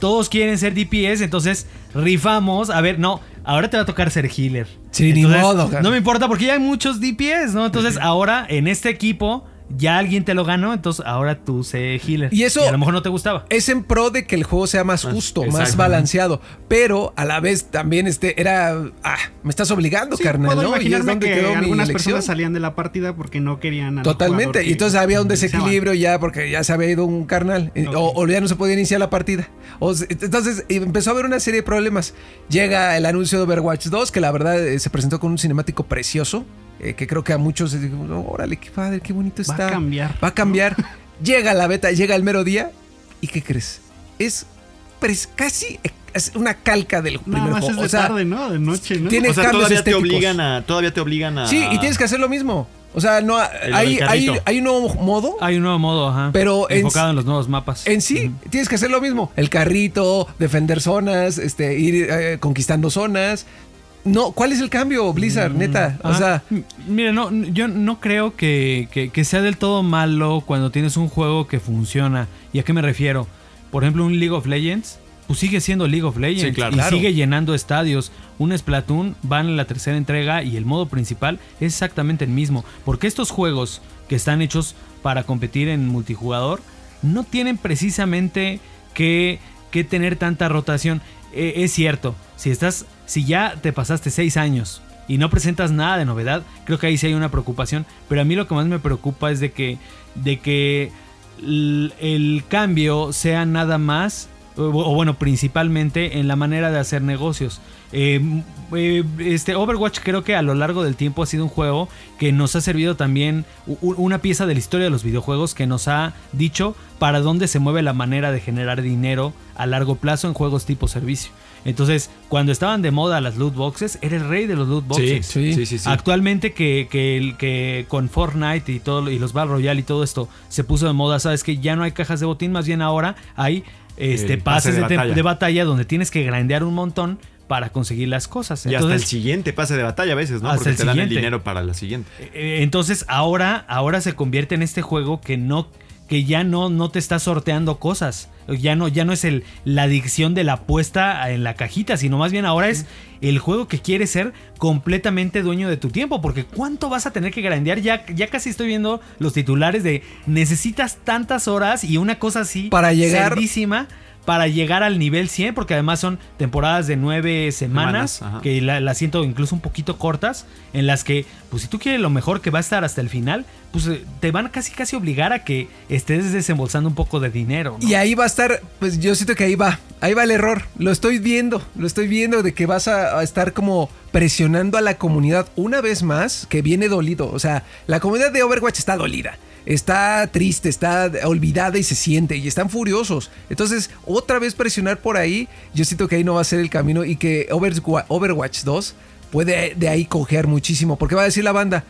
todos quieren ser DPS, entonces rifamos. A ver, no, ahora te va a tocar ser healer. Sí, ni modo, cara. No me importa porque ya hay muchos DPS, ¿no? Entonces, ahora en este equipo ya alguien te lo ganó, entonces ahora tú sé healer. Y eso- a lo mejor no te gustaba. Es en pro de que el juego sea más justo, más balanceado. Pero a la vez también este era. Ah, me estás obligando, Sí, carnal. puedo ¿no? Imaginarme que quedó algunas personas salían de la partida porque no querían al Totalmente. Y entonces había un desequilibrio ya porque ya se había ido un carnal. eh. O, o ya no se podía iniciar la partida. O se- entonces empezó a haber una serie de problemas. Llega el anuncio de Overwatch 2, que la verdad eh, se presentó con un cinemático precioso. Eh, que creo que a muchos les digo, "No, órale, qué padre, qué bonito Va está. a cambiar. Va a cambiar. (laughs) llega la beta, llega el mero día. ¿Y qué crees? Es pres- casi es una calca del Nada primer más juego. es de o sea, tarde, ¿no? De noche, ¿no? tiene- O sea, cambios todavía te estéticos. obligan a. Todavía te obligan a. Sí, y tienes que hacer lo mismo. O sea, no hay, hay, hay un nuevo modo. Hay un nuevo modo, ajá. Pero en- enfocado en, los nuevos mapas. En sí, tienes que hacer lo mismo. El carrito, defender zonas, este, ir eh, conquistando zonas. No, ¿cuál es el cambio, Blizzard, neta? O Ah, sea, mira, no, yo no creo que, que- que sea del todo malo cuando tienes un juego que funciona. ¿Y a qué me refiero? Por ejemplo, un League of Legends, pues sigue siendo League of Legends Sí, claro. y Claro. sigue llenando estadios. Un Splatoon van en la tercera entrega y el modo principal es exactamente el mismo. Porque estos juegos que están hechos para competir en multijugador no tienen precisamente que, que tener tanta rotación. Eh, es cierto, si estás, si ya te pasaste seis años y no presentas nada de novedad, creo que ahí sí hay una preocupación. Pero a mí lo que más me preocupa es de que, de que el cambio sea nada más, o, bueno, principalmente en la manera de hacer negocios. Eh, eh, este Overwatch creo que a lo largo del tiempo ha sido un juego que nos ha servido también una pieza de la historia de los videojuegos que nos ha dicho para dónde se mueve la manera de generar dinero a largo plazo en juegos tipo servicio. Entonces, cuando estaban de moda las loot boxes, era el rey de los loot Sí, boxes. sí, sí, sí. sí. Actualmente que, que, el- que con Fortnite y todo y los Battle Royale y todo esto se puso de moda, sabes que ya no hay cajas de botín, más bien ahora hay este pase pases de de, batalla. de batalla donde tienes que grandear un montón para conseguir las cosas. y hasta el Entonces, siguiente pase de batalla a veces, ¿no? Hasta Porque el te dan el dinero para la siguiente. eh, entonces ahora, ahora se convierte en este juego que no que ya no, no te está sorteando cosas. Ya no, ya no es el, la adicción de la apuesta en la cajita, sino más bien ahora es el juego que quiere ser completamente dueño de tu tiempo. Porque ¿cuánto vas a tener que grandear? Ya, ya casi estoy viendo los titulares de necesitas tantas horas y una cosa así Para llegar- cerdísima para llegar al nivel 100, porque además son temporadas de nueve semanas, Semanas, ajá. que la- las siento incluso un poquito cortas, en las que, pues si tú quieres lo mejor que va a estar hasta el final, pues eh, te van casi casi obligar a que estés desembolsando un poco de dinero. ¿no? y ahí va a estar, pues yo siento que ahí va, ahí va el error. Lo estoy viendo, lo estoy viendo de que vas a, a estar como presionando a la comunidad una vez más, que viene dolido. O sea, la comunidad de Overwatch está dolida. Está triste, está olvidada y se siente y están furiosos. Entonces, otra vez presionar por ahí, yo siento que ahí no va a ser el camino y que Overwa- Overwatch 2 puede de ahí cojear muchísimo. Porque va a decir la banda,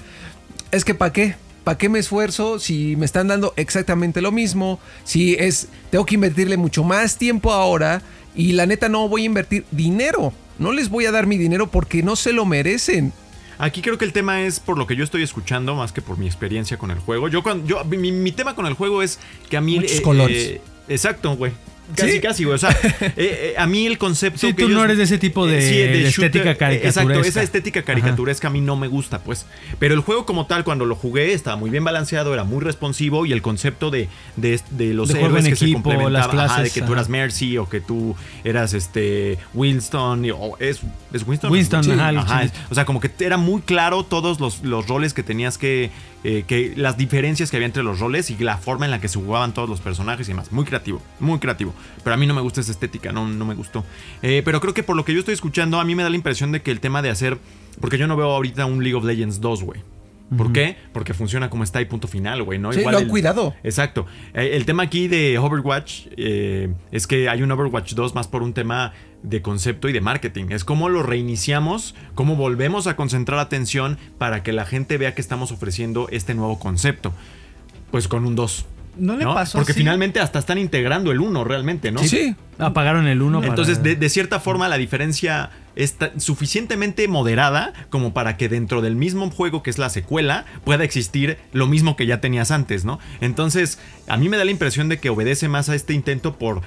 es que ¿para qué? ¿Para qué me esfuerzo si me están dando exactamente lo mismo? Si es, tengo que invertirle mucho más tiempo ahora y la neta no voy a invertir dinero. No les voy a dar mi dinero porque no se lo merecen. Aquí creo que el tema es por lo que yo estoy escuchando más que por mi experiencia con el juego. Yo, cuando, yo mi, mi tema con el juego es que a mí... Muchos colores. eh, exacto, güey. Casi, ¿Sí? casi, güey. O sea, (laughs) eh, eh, a mí el concepto Sí, que tú no eres de ese tipo de- sí, de estética eh, Exacto, caricaturesca. esa estética caricaturesca a mí no me gusta, pues. Pero el juego como tal, cuando lo jugué, estaba muy bien balanceado, era muy responsivo y el concepto de, de, los héroes que se equipo, complementaban, las ajá, de clases, que tú ajá. eras Mercy o que tú eras este Winston, y- o es, ¿es Winston. Winston, ajá, ajá, o sea, como que era muy claro todos los, los roles que tenías que, eh, que. las diferencias que había entre los roles y la forma en la que se jugaban todos los personajes y demás. Muy creativo, muy creativo. Pero a mí no me gusta esa estética, no, no me gustó. Eh, pero creo que por lo que yo estoy escuchando, a mí me da la impresión de que el tema de hacer. Porque yo no veo ahorita un League of Legends 2, güey. ¿Por qué? Porque funciona como está y punto final, güey, ¿no? Sí, lo han el- cuidado. Exacto. Eh, el tema aquí de Overwatch eh, es que hay un Overwatch 2 más por un tema de concepto y de marketing. Es como lo reiniciamos, cómo volvemos a concentrar atención para que la gente vea que estamos ofreciendo este nuevo concepto. Pues con un 2. ¿No le pasó Porque así? finalmente hasta están integrando el 1 realmente, ¿no? Sí. Apagaron el 1 Entonces, de, de cierta forma, la diferencia está suficientemente moderada como para que dentro del mismo juego que es la secuela pueda existir lo mismo que ya tenías antes, ¿no? Entonces, a mí me da la impresión de que obedece más a este intento por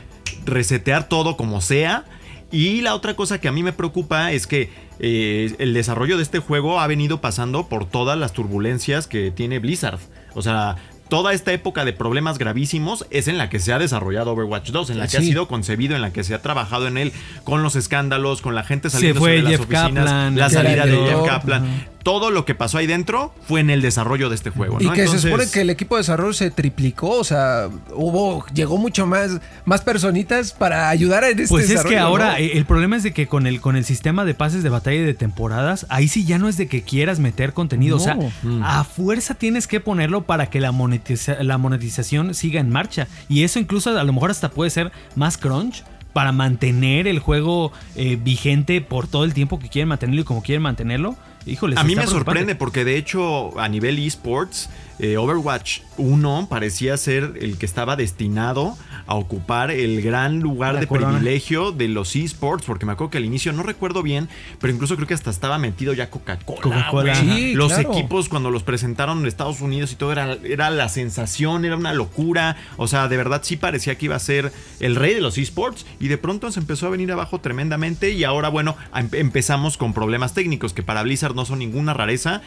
resetear todo como sea. Y la otra cosa que a mí me preocupa es que eh, el desarrollo de este juego ha venido pasando por todas las turbulencias que tiene Blizzard. O sea, toda esta época de problemas gravísimos es en la que se ha desarrollado Overwatch 2, en la que ha sido concebido, en la que se ha trabajado en él con los escándalos, con la gente saliendo de las Jeff oficinas, Kaplan, la salida de Jeff Kaplan. Todo lo que pasó ahí dentro fue en el desarrollo de este juego. Y que se supone que el equipo de desarrollo se triplicó, o sea, hubo, llegó mucho más, más personitas para ayudar en este Pues es que ahora ¿no? eh, el problema es de que con el, con el sistema de pases de batalla y de temporadas, ahí sí ya no es de que quieras meter contenido. O sea. Mm. a fuerza tienes que ponerlo para que la, monetiza- la monetización siga en marcha. Y eso incluso a lo mejor hasta puede ser más crunch para mantener el juego eh, vigente por todo el tiempo que quieren mantenerlo y como quieren mantenerlo. Híjole, A mí me sorprende porque de hecho a nivel esports, eh, Overwatch 1 parecía ser el que estaba destinado a ocupar el gran lugar La de corona. privilegio de los esports, porque me acuerdo que al inicio no recuerdo bien, pero incluso creo que hasta estaba metido ya Coca-Cola. Güey. Sí, los claro. equipos cuando los presentaron en Estados Unidos y todo era, era la sensación, era una locura, o sea, de verdad sí parecía que iba a ser el rey de los esports y de pronto se empezó a venir abajo tremendamente y ahora bueno, em- empezamos con problemas técnicos que para Blizzard no son ninguna rareza.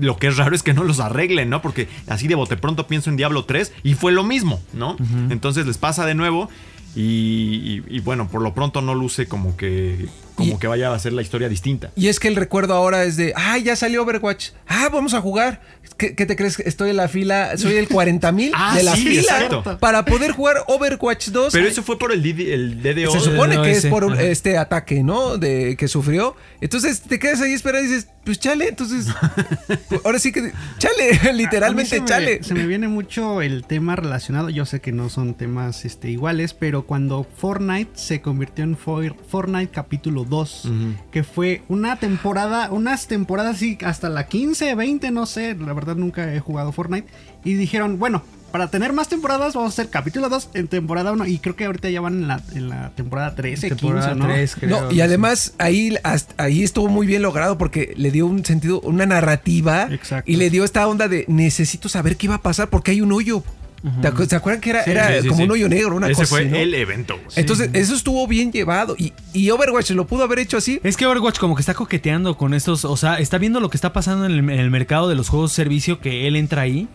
Lo que es raro es que no los arreglen, ¿no? Porque así de bote pronto pienso en Diablo 3 y fue lo mismo, ¿no? Entonces les pasa de nuevo y, y- y bueno, por lo pronto no luce como que como Y- que vaya a ser la historia distinta. Y es que el recuerdo ahora es de, ah, ya salió Overwatch. Ah, vamos a jugar. ¿Qué, qué te crees? Estoy en la fila, soy el 40 mil (laughs) Ah, de la sí, fila exacto. para poder jugar Overwatch 2. Pero eso fue por el, DD el DDO. se supone que es por ajá. este ataque, ¿no? De que sufrió. Entonces te quedas ahí esperando y dices, pues chale, entonces. pues, (laughs) ahora sí que. Chale, (laughs) literalmente se chale. Me, se me viene mucho el tema relacionado. Yo sé que no son temas este, iguales, pero cuando Fortnite se convirtió en For- Fortnite capítulo 2, Ujú. que fue una temporada, unas temporadas así, hasta la 15, 20, no sé, la verdad nunca he jugado Fortnite. Y dijeron, bueno, para tener más temporadas vamos a hacer capítulo 2 en temporada 1. Y creo que ahorita ya van en la, en la temporada 13, Temporada 15, ¿no? 3, creo. No, y además ahí, hasta- ahí estuvo muy bien logrado porque le dio un sentido, una narrativa. Exacto. Y le dio esta onda de necesito saber qué iba a pasar porque hay un hoyo. ¿Te, acu- ¿te acuerdan que era, Sí, era sí, sí, como sí. un hoyo negro, una Ese cosa fue el evento. Entonces, eso estuvo bien llevado. Y, y Overwatch lo pudo haber hecho así. Es que Overwatch como que está coqueteando con estos, o sea, está viendo lo que está pasando en el, en el mercado de los juegos de servicio que él entra ahí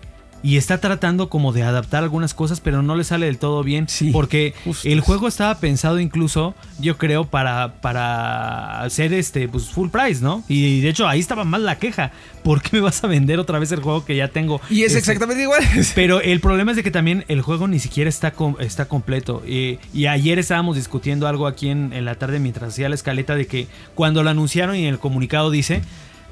y está tratando como de adaptar algunas cosas, pero no le sale del todo bien Sí, porque justo el juego estaba pensado incluso, yo creo, para para hacer este pues full price, ¿no? Y de hecho ahí estaba mal la queja, ¿por qué me vas a vender otra vez el juego que ya tengo? Y es Este, exactamente igual. (laughs) pero el problema es de que también el juego ni siquiera está, com- está completo. Y, y ayer estábamos discutiendo algo aquí en, en la tarde mientras hacía la escaleta de que cuando lo anunciaron y en el comunicado dice...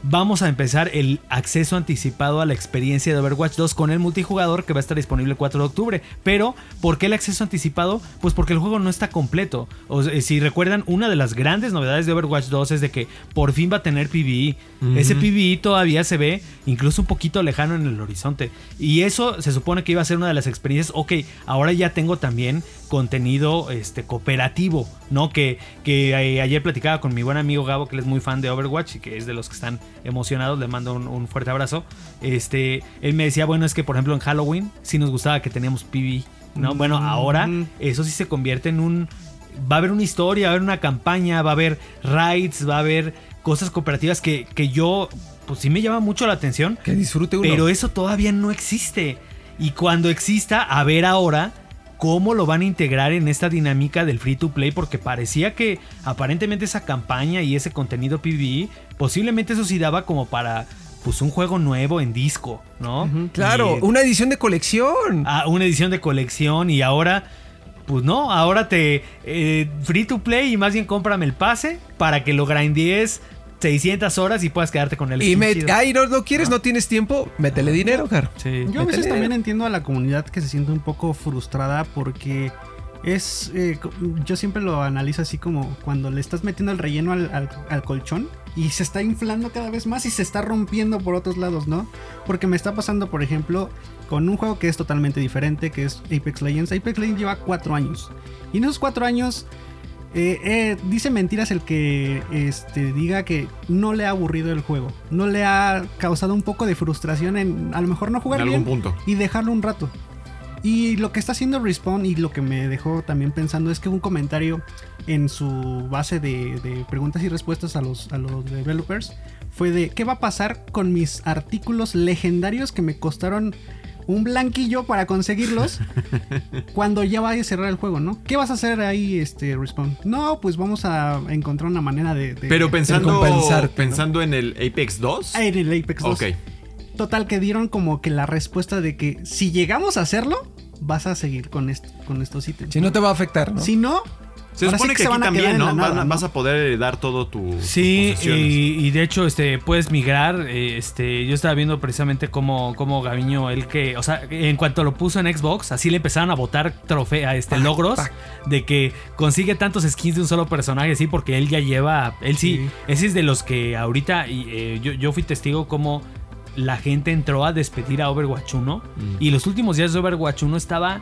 Vamos a empezar el acceso anticipado a la experiencia de Overwatch 2 con el multijugador que va a estar disponible el 4 de octubre. Pero, ¿por qué el acceso anticipado? Pues porque el juego no está completo. O si recuerdan, una de las grandes novedades de Overwatch 2 es de que por fin va a tener PvE. Ese PvE todavía se ve incluso un poquito lejano en el horizonte. Y eso se supone que iba a ser una de las experiencias. Ok, ahora ya tengo también contenido este, cooperativo, ¿no? Que, que eh, ayer platicaba con mi buen amigo Gabo, que él es muy fan de Overwatch y que es de los que están emocionados. Le mando un, un fuerte abrazo. Este, él me decía, bueno, es que por ejemplo en Halloween sí nos gustaba que teníamos PvE, ¿no? Bueno, ahora Mm. eso sí se convierte en un... Va a haber una historia, va a haber una campaña, va a haber raids, va a haber cosas cooperativas que, que yo, pues sí me llama mucho la atención. Que disfrute uno. Pero eso todavía no existe. Y cuando exista, a ver ahora cómo lo van a integrar en esta dinámica del free to play, porque parecía que aparentemente esa campaña y ese contenido PvE, posiblemente eso sí daba como para pues un juego nuevo en disco, ¿no? Claro, Y- una edición de colección. a una edición de colección y ahora, pues no, ahora te eh, free to play y más bien cómprame el pase para que lo grindees 600 horas y puedas quedarte con el y me, ay, no, no quieres, no tienes tiempo, métele dinero. Sí. Yo a veces también entiendo a la comunidad que se siente un poco frustrada porque Es, eh, yo siempre lo analizo así como cuando le estás metiendo el relleno al, al- al colchón y se está inflando cada vez más y se está rompiendo por otros lados, ¿no? Porque me está pasando, por ejemplo, con un juego que es totalmente diferente, que es Apex Legends. Apex Legends lleva cuatro años. Y en esos cuatro años, eh, eh, dice mentiras el que este, diga que no le ha aburrido el juego. No le ha causado un poco de frustración en a lo mejor no jugar En algún bien punto. y dejarlo un rato. Y lo que está haciendo Respawn y lo que me dejó también pensando es que un comentario en su base de, de preguntas y respuestas a los, a los developers fue de ¿qué va a pasar con mis artículos legendarios que me costaron un blanquillo para conseguirlos (laughs) cuando ya vaya a cerrar el juego, ¿no? ¿Qué vas a hacer ahí, este Respawn? No, pues vamos a encontrar una manera de... de- Pero pensando, pensando en el Apex 2. Ah, en el Apex 2. Ok. Total, que dieron como que la respuesta de que si llegamos a hacerlo, vas a seguir con, est- con estos ítems. Si no te va a afectar, ¿no? Si no, Se ahora sí supone que, se aquí también, ¿no? Vas a poder dar todo tu. Sí, y, y de hecho, este, puedes migrar. eh, Este, yo estaba viendo precisamente cómo, cómo Gaviño, él que, o sea, en cuanto lo puso en Xbox, así le empezaron a botar trofeos, este, logros de que consigue tantos skins de un solo personaje, sí, porque él ya lleva, él sí, Sí. ese es de los que ahorita, y, eh, yo, yo fui testigo como la gente entró a despedir a Overwatch 1 Mm. y los últimos días de Overwatch 1 estaba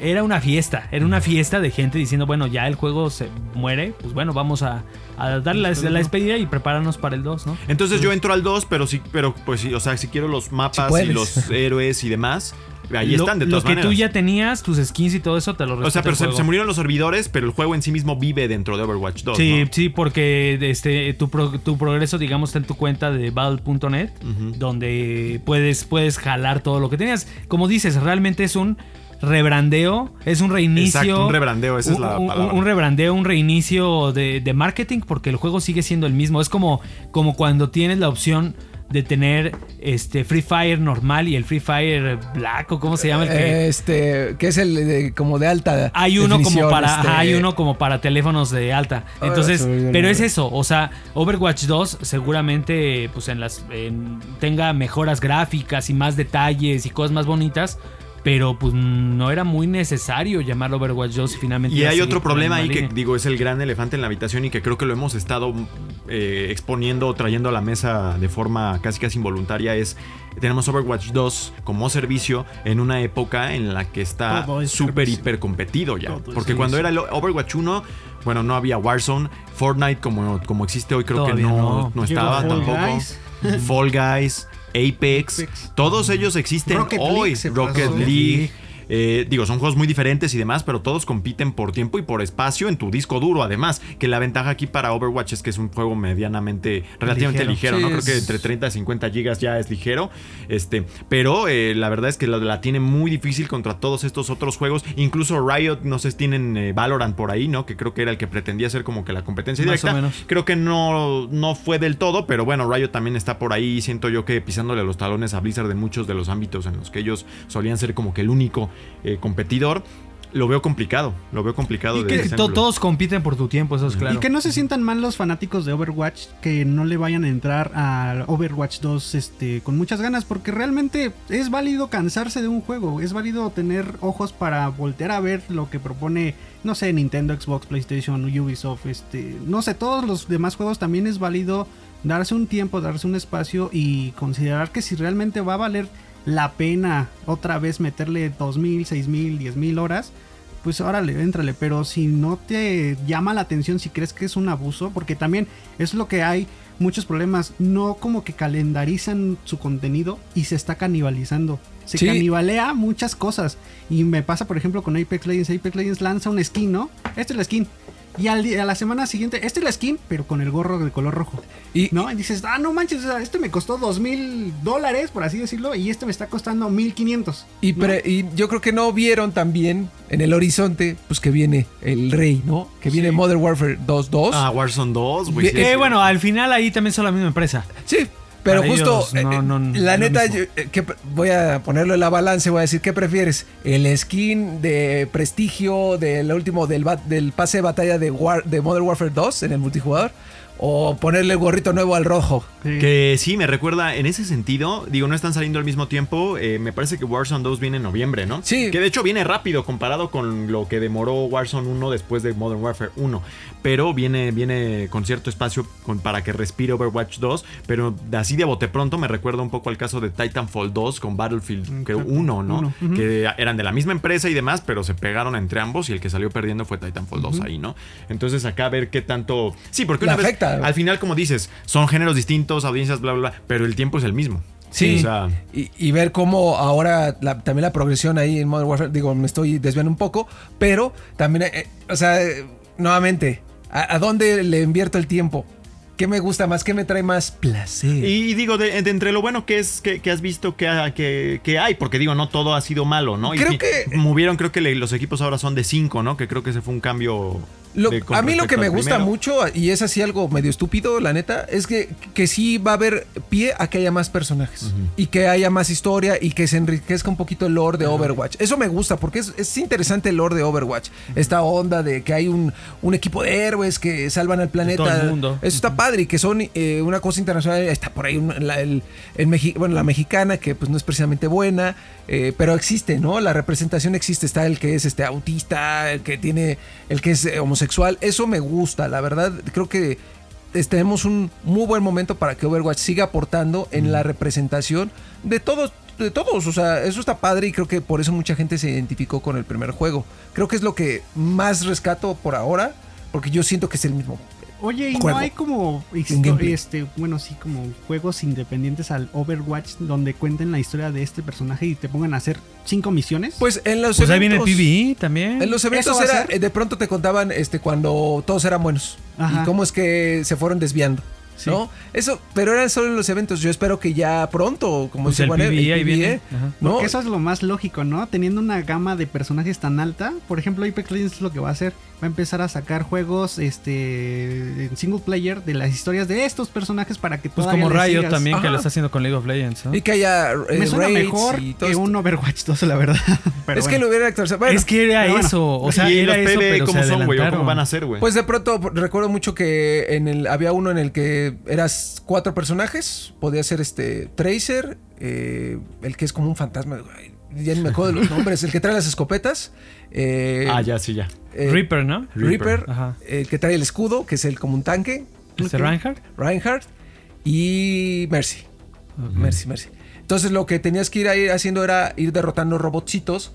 era una fiesta, era una fiesta de gente diciendo, bueno, ya el juego se muere, pues bueno, vamos a, a darle la, la despedida y prepararnos para el 2, ¿no? Entonces yo entro al 2, pero sí, pero pues sí, o sea, si quiero los mapas y los (laughs) héroes y demás, ahí lo, están de lo todas que maneras. tú ya tenías, tus skins y todo eso, te lo o sea, pero se, murieron los servidores, pero el juego en sí mismo vive dentro de Overwatch 2. Sí, ¿no? sí, porque este, tu, pro- tu progreso, digamos, está en tu cuenta de battle.net, donde puedes, puedes jalar todo lo que tenías. Como dices, realmente es un rebrandeo, es un reinicio. Exacto, un rebrandeo, esa es un- la un- palabra. Un rebrandeo, un reinicio de, de marketing, porque el juego sigue siendo el mismo. Es como, como cuando tienes la opción de tener este Free Fire normal y el Free Fire Black, o cómo se llama el que. Este, que es el de, como de alta. Hay uno como para este, ajá, hay uno como para teléfonos de alta. Entonces, pero es eso, o sea, Overwatch 2 seguramente pues en las en- tenga mejoras gráficas y más detalles y cosas más bonitas, pero pues no era muy necesario llamarlo Overwatch 2 y finalmente Y hay otro problema ahí que digo es el gran elefante en la habitación y que creo que lo hemos estado eh, exponiendo o trayendo a la mesa de forma casi casi involuntaria es tenemos Overwatch 2 como servicio en una época en la que está súper hiper competido ya. Todo Porque cuando era el Overwatch 1, bueno, no había Warzone, Fortnite como, como existe hoy creo que no, no. no estaba tampoco. Guys. Fall Guys, Apex, Apex. todos ellos existen Rocket hoy. League Rocket. League. Eh, digo, son juegos muy diferentes y demás, pero todos compiten por tiempo y por espacio en tu disco duro, además. Que la ventaja aquí para Overwatch es que es un juego medianamente, relativamente ligero, Ligero. ¿no? Creo que entre 30 y 50 gigas ya es ligero. Este, pero eh, la verdad es que la, la tiene muy difícil contra todos estos otros juegos. Incluso Riot, no sé si tienen eh, Valorant por ahí, ¿no? Que creo que era el que pretendía ser como que la competencia Más o directa. menos. Creo que no, no fue del todo, pero bueno, Riot también está por ahí. Siento yo que pisándole los talones a Blizzard en muchos de los ámbitos en los que ellos solían ser como que el único eh, competidor. Lo veo complicado, lo veo complicado. Y de que todos compiten por tu tiempo, eso es claro. Y que no se sientan mal los fanáticos de Overwatch que no le vayan a entrar a Overwatch 2 este, con muchas ganas, porque realmente es válido cansarse de un juego, es válido tener ojos para voltear a ver lo que propone, no sé, Nintendo, Xbox, PlayStation, Ubisoft, este, no sé, todos los demás juegos también es válido darse un tiempo, darse un espacio y considerar que si realmente va a valer la pena otra vez meterle 2000, 6000, 10000 horas, pues órale, éntrale. Pero si no te llama la atención, si crees que es un abuso, porque también es lo que hay muchos problemas, no como que calendarizan su contenido y se está canibalizando. Se Sí. canibalea muchas cosas. Y me pasa, por ejemplo, con Apex Legends. Apex Legends lanza un skin, ¿no? Esta es la skin. Y al día- a la semana siguiente, esta es la skin, pero con el gorro de color rojo. Y, ¿No? Y dices, ah, no manches, o sea, este me costó dos mil dólares, por así decirlo, y este me está costando mil quinientos. y, pre- y yo creo que no vieron también en el horizonte, pues que viene el rey, ¿no? Que viene Modern Warfare 2.2. Ah, Warzone 2, güey. Sí, Eh, sí. bueno, al final ahí también son la misma empresa. Sí, pero Para justo, ellos, no, eh, no, la neta, yo, eh, que voy a ponerlo en la balance, voy a decir, ¿qué prefieres? ¿El skin de prestigio del último, del, del pase de batalla de, War- de Modern Warfare 2 en el multijugador? O ponerle el gorrito nuevo al rojo. Sí. Que sí, me recuerda, en ese sentido, digo, no están saliendo al mismo tiempo, eh, me parece que Warzone 2 viene en noviembre, ¿no? Sí. Que de hecho viene rápido comparado con lo que demoró Warzone 1 después de Modern Warfare 1, pero viene, viene con cierto espacio con- para que respire Overwatch 2, pero así de bote pronto me recuerda un poco al caso de Titanfall 2 con Battlefield creo, Exacto. 1, ¿no? Uno. Que eran de la misma empresa y demás, pero se pegaron entre ambos y el que salió perdiendo fue Titanfall 2 ahí, ¿no? Entonces acá a ver qué tanto... Sí, porque Le una vez, afecta. Al final, como dices, son géneros distintos, audiencias, bla, bla, bla, pero el tiempo es el mismo. Sí, O sea, y, y ver cómo ahora la- también la progresión ahí en Modern Warfare, digo, me estoy desviando un poco, pero también, eh, o sea, eh, nuevamente, ¿a, a dónde le invierto el tiempo? ¿Qué me gusta más? ¿Qué me trae más placer? y, digo, de, de entre lo bueno que es que, que has visto que, ha- que, que hay, porque digo, no todo ha sido malo, ¿no? Y Creo que- Movieron, creo que le- los equipos ahora son de 5, ¿no? Que creo que ese fue un cambio. Lo- a mí lo que me gusta primero. mucho, y es así algo medio estúpido, la neta, es que, que sí va a haber pie a que haya más personajes y que haya más historia y que se enriquezca un poquito el lore de Overwatch. Eso me gusta porque es, es interesante el lore de Overwatch. Esta onda de que hay un, un equipo de héroes que salvan al planeta. todo el mundo. Eso está padre y que son eh, una cosa internacional. Está por ahí un- la, el- el Mexi- bueno, la mexicana, que pues no es precisamente buena, eh, pero existe, ¿no? La representación existe. Está el que es este autista, el que tiene, el que es eh, homosexual. Eso me gusta, la verdad. Creo que tenemos un muy buen momento para que Overwatch siga aportando en la representación de todos. De todos, o sea, eso está padre y creo que por eso mucha gente se identificó con el primer juego. Creo que es lo que más rescato por ahora, porque yo siento que es el mismo. Oye, ¿y Juego. no hay como este, bueno, sí, como juegos independientes al Overwatch donde cuenten la historia de este personaje y te pongan a hacer cinco misiones? Pues en los Pues ahí viene el eventos- PvE también. En los eventos ¿Eso va a era, eh, de pronto te contaban este cuando todos eran buenos Ajá. y cómo es que se fueron desviando. Sí. ¿No? Eso, pero eran solo en los eventos. Yo espero que ya pronto, como Pues dice el PvE ahí viene. Ajá. ¿no? Porque eso es lo más lógico, ¿no? Teniendo una gama de personajes tan alta, por ejemplo, Apex Legends es lo que va a hacer. Va a empezar a sacar juegos este en single player de las historias de estos personajes para que Pues como Riot sigas. también, que lo está haciendo con League of Legends. ¿no? Y que haya eh, Me suena mejor y todo que esto. un Overwatch 2, la verdad. (laughs) Pero es que lo hubiera actualizado. Bueno, es que era bueno. eso. O sea, y era los eso, pero ¿cómo se son, güey? ¿O ¿Cómo van a ser, güey? Pues de pronto recuerdo mucho que en el había uno en el que eras cuatro personajes. Podía ser este Tracer, eh, el que es como un fantasma. Ya ni me acuerdo de los nombres. El que trae las escopetas. eh, ah, ya, sí, ya. eh, Reaper, ¿no? Reaper. Ajá. El que trae el escudo, que es el como un tanque. Este Reinhardt. Reinhardt. Y Mercy. Mercy, Mercy. Entonces lo que tenías que ir, a ir haciendo era ir derrotando robotcitos.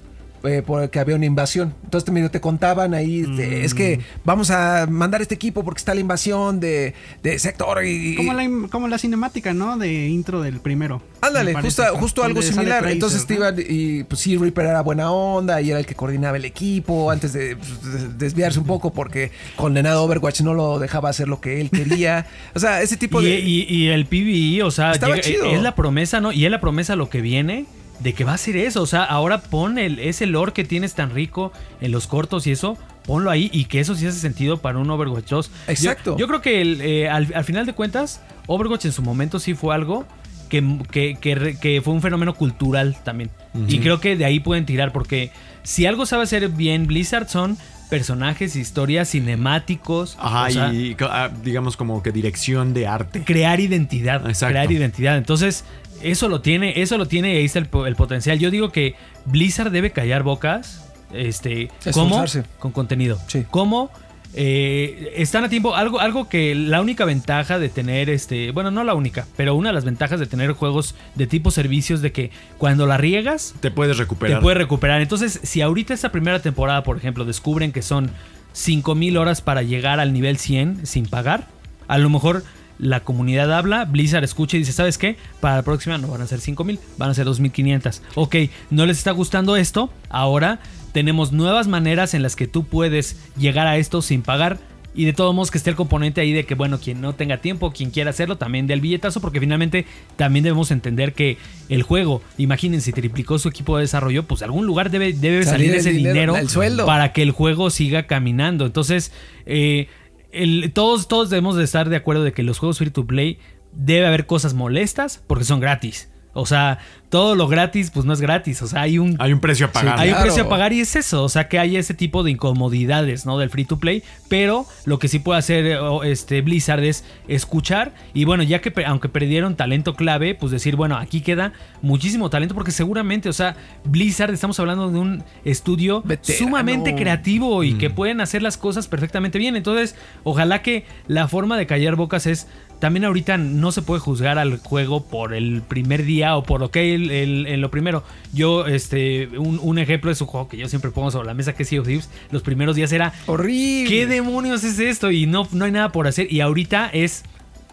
Eh, porque había una invasión. Entonces medio te contaban ahí, es que vamos a mandar este equipo porque está la invasión de, de sector y... Como la, como la cinemática, ¿no? De intro del primero. Ándale, justo, justo algo similar. Tracer, Entonces te ¿no? iban y pues sí, Reaper era buena onda y era el que coordinaba el equipo antes de pues, des- desviarse un poco porque condenado Overwatch no lo dejaba hacer lo que él quería. O sea, ese tipo Y, de... y- y el PvE, o sea, Estaba llega- chido. es la promesa, ¿no? Y es la promesa lo que viene de que va a ser eso. O sea, ahora pon el, ese lore que tienes tan rico en los cortos y eso, ponlo ahí y que eso sí hace sentido para un Overwatch 2. Yo- Exacto. Yo, creo que el, eh, al, al final de cuentas, Overwatch en su momento sí fue algo que, que- que fue un fenómeno cultural también. Y creo que de ahí pueden tirar, porque si algo sabe hacer bien Blizzard son personajes, historias, cinemáticos. Ajá, o sea, y ah, digamos como que dirección de arte. crear identidad. Exacto. Crear identidad. Entonces, eso lo tiene, eso lo tiene y ahí está el, po- el potencial. Yo digo que Blizzard debe callar bocas. Este, ¿cómo? Con contenido. Sí. ¿Cómo? Eh, están a tiempo. Algo, algo que la única ventaja de tener este. Bueno, no la única, pero una de las ventajas de tener juegos de tipo servicios de que cuando la riegas, Te puedes recuperar. te puede recuperar. Entonces, si ahorita esta primera temporada, por ejemplo, descubren que son 5000 horas para llegar al nivel 100 sin pagar, a lo mejor la comunidad habla, Blizzard escucha y dice, ¿sabes qué? Para la próxima no van a ser 5000, van a ser 2500. Ok, no les está gustando esto, ahora tenemos nuevas maneras en las que tú puedes llegar a esto sin pagar. Y de todos modos que esté el componente ahí de que, bueno, quien no tenga tiempo, quien quiera hacerlo, también dé el billetazo, porque finalmente también debemos entender que el juego, imagínense, triplicó su equipo de desarrollo, pues de algún lugar debe, debe Salir ese dinero, dinero, el sueldo. para que el juego siga caminando. Entonces, eh, todos, todos debemos de estar de acuerdo de que los juegos free to play debe haber cosas molestas porque son gratis. O sea, todo lo gratis, pues no es gratis. O sea, hay un Hay un precio a pagar. hay un precio a pagar y es eso, o sea que hay ese tipo de incomodidades, ¿no? Del free to play, pero lo que sí puede hacer eh, o, este Blizzard es escuchar y bueno, ya que aunque perdieron talento clave, pues decir, bueno, aquí queda muchísimo talento porque seguramente, o sea, Blizzard estamos hablando de un estudio Veterano. sumamente creativo y que pueden hacer las cosas perfectamente bien. Entonces, ojalá que la forma de callar bocas es también ahorita no se puede juzgar al juego por el primer día o por lo que el, el- en lo primero. Yo, este, un, un ejemplo de su juego que yo siempre pongo sobre la mesa que es Sea of Thieves, los primeros días era Horrible. ¿qué demonios es esto? Y no, no hay nada por hacer. Y ahorita es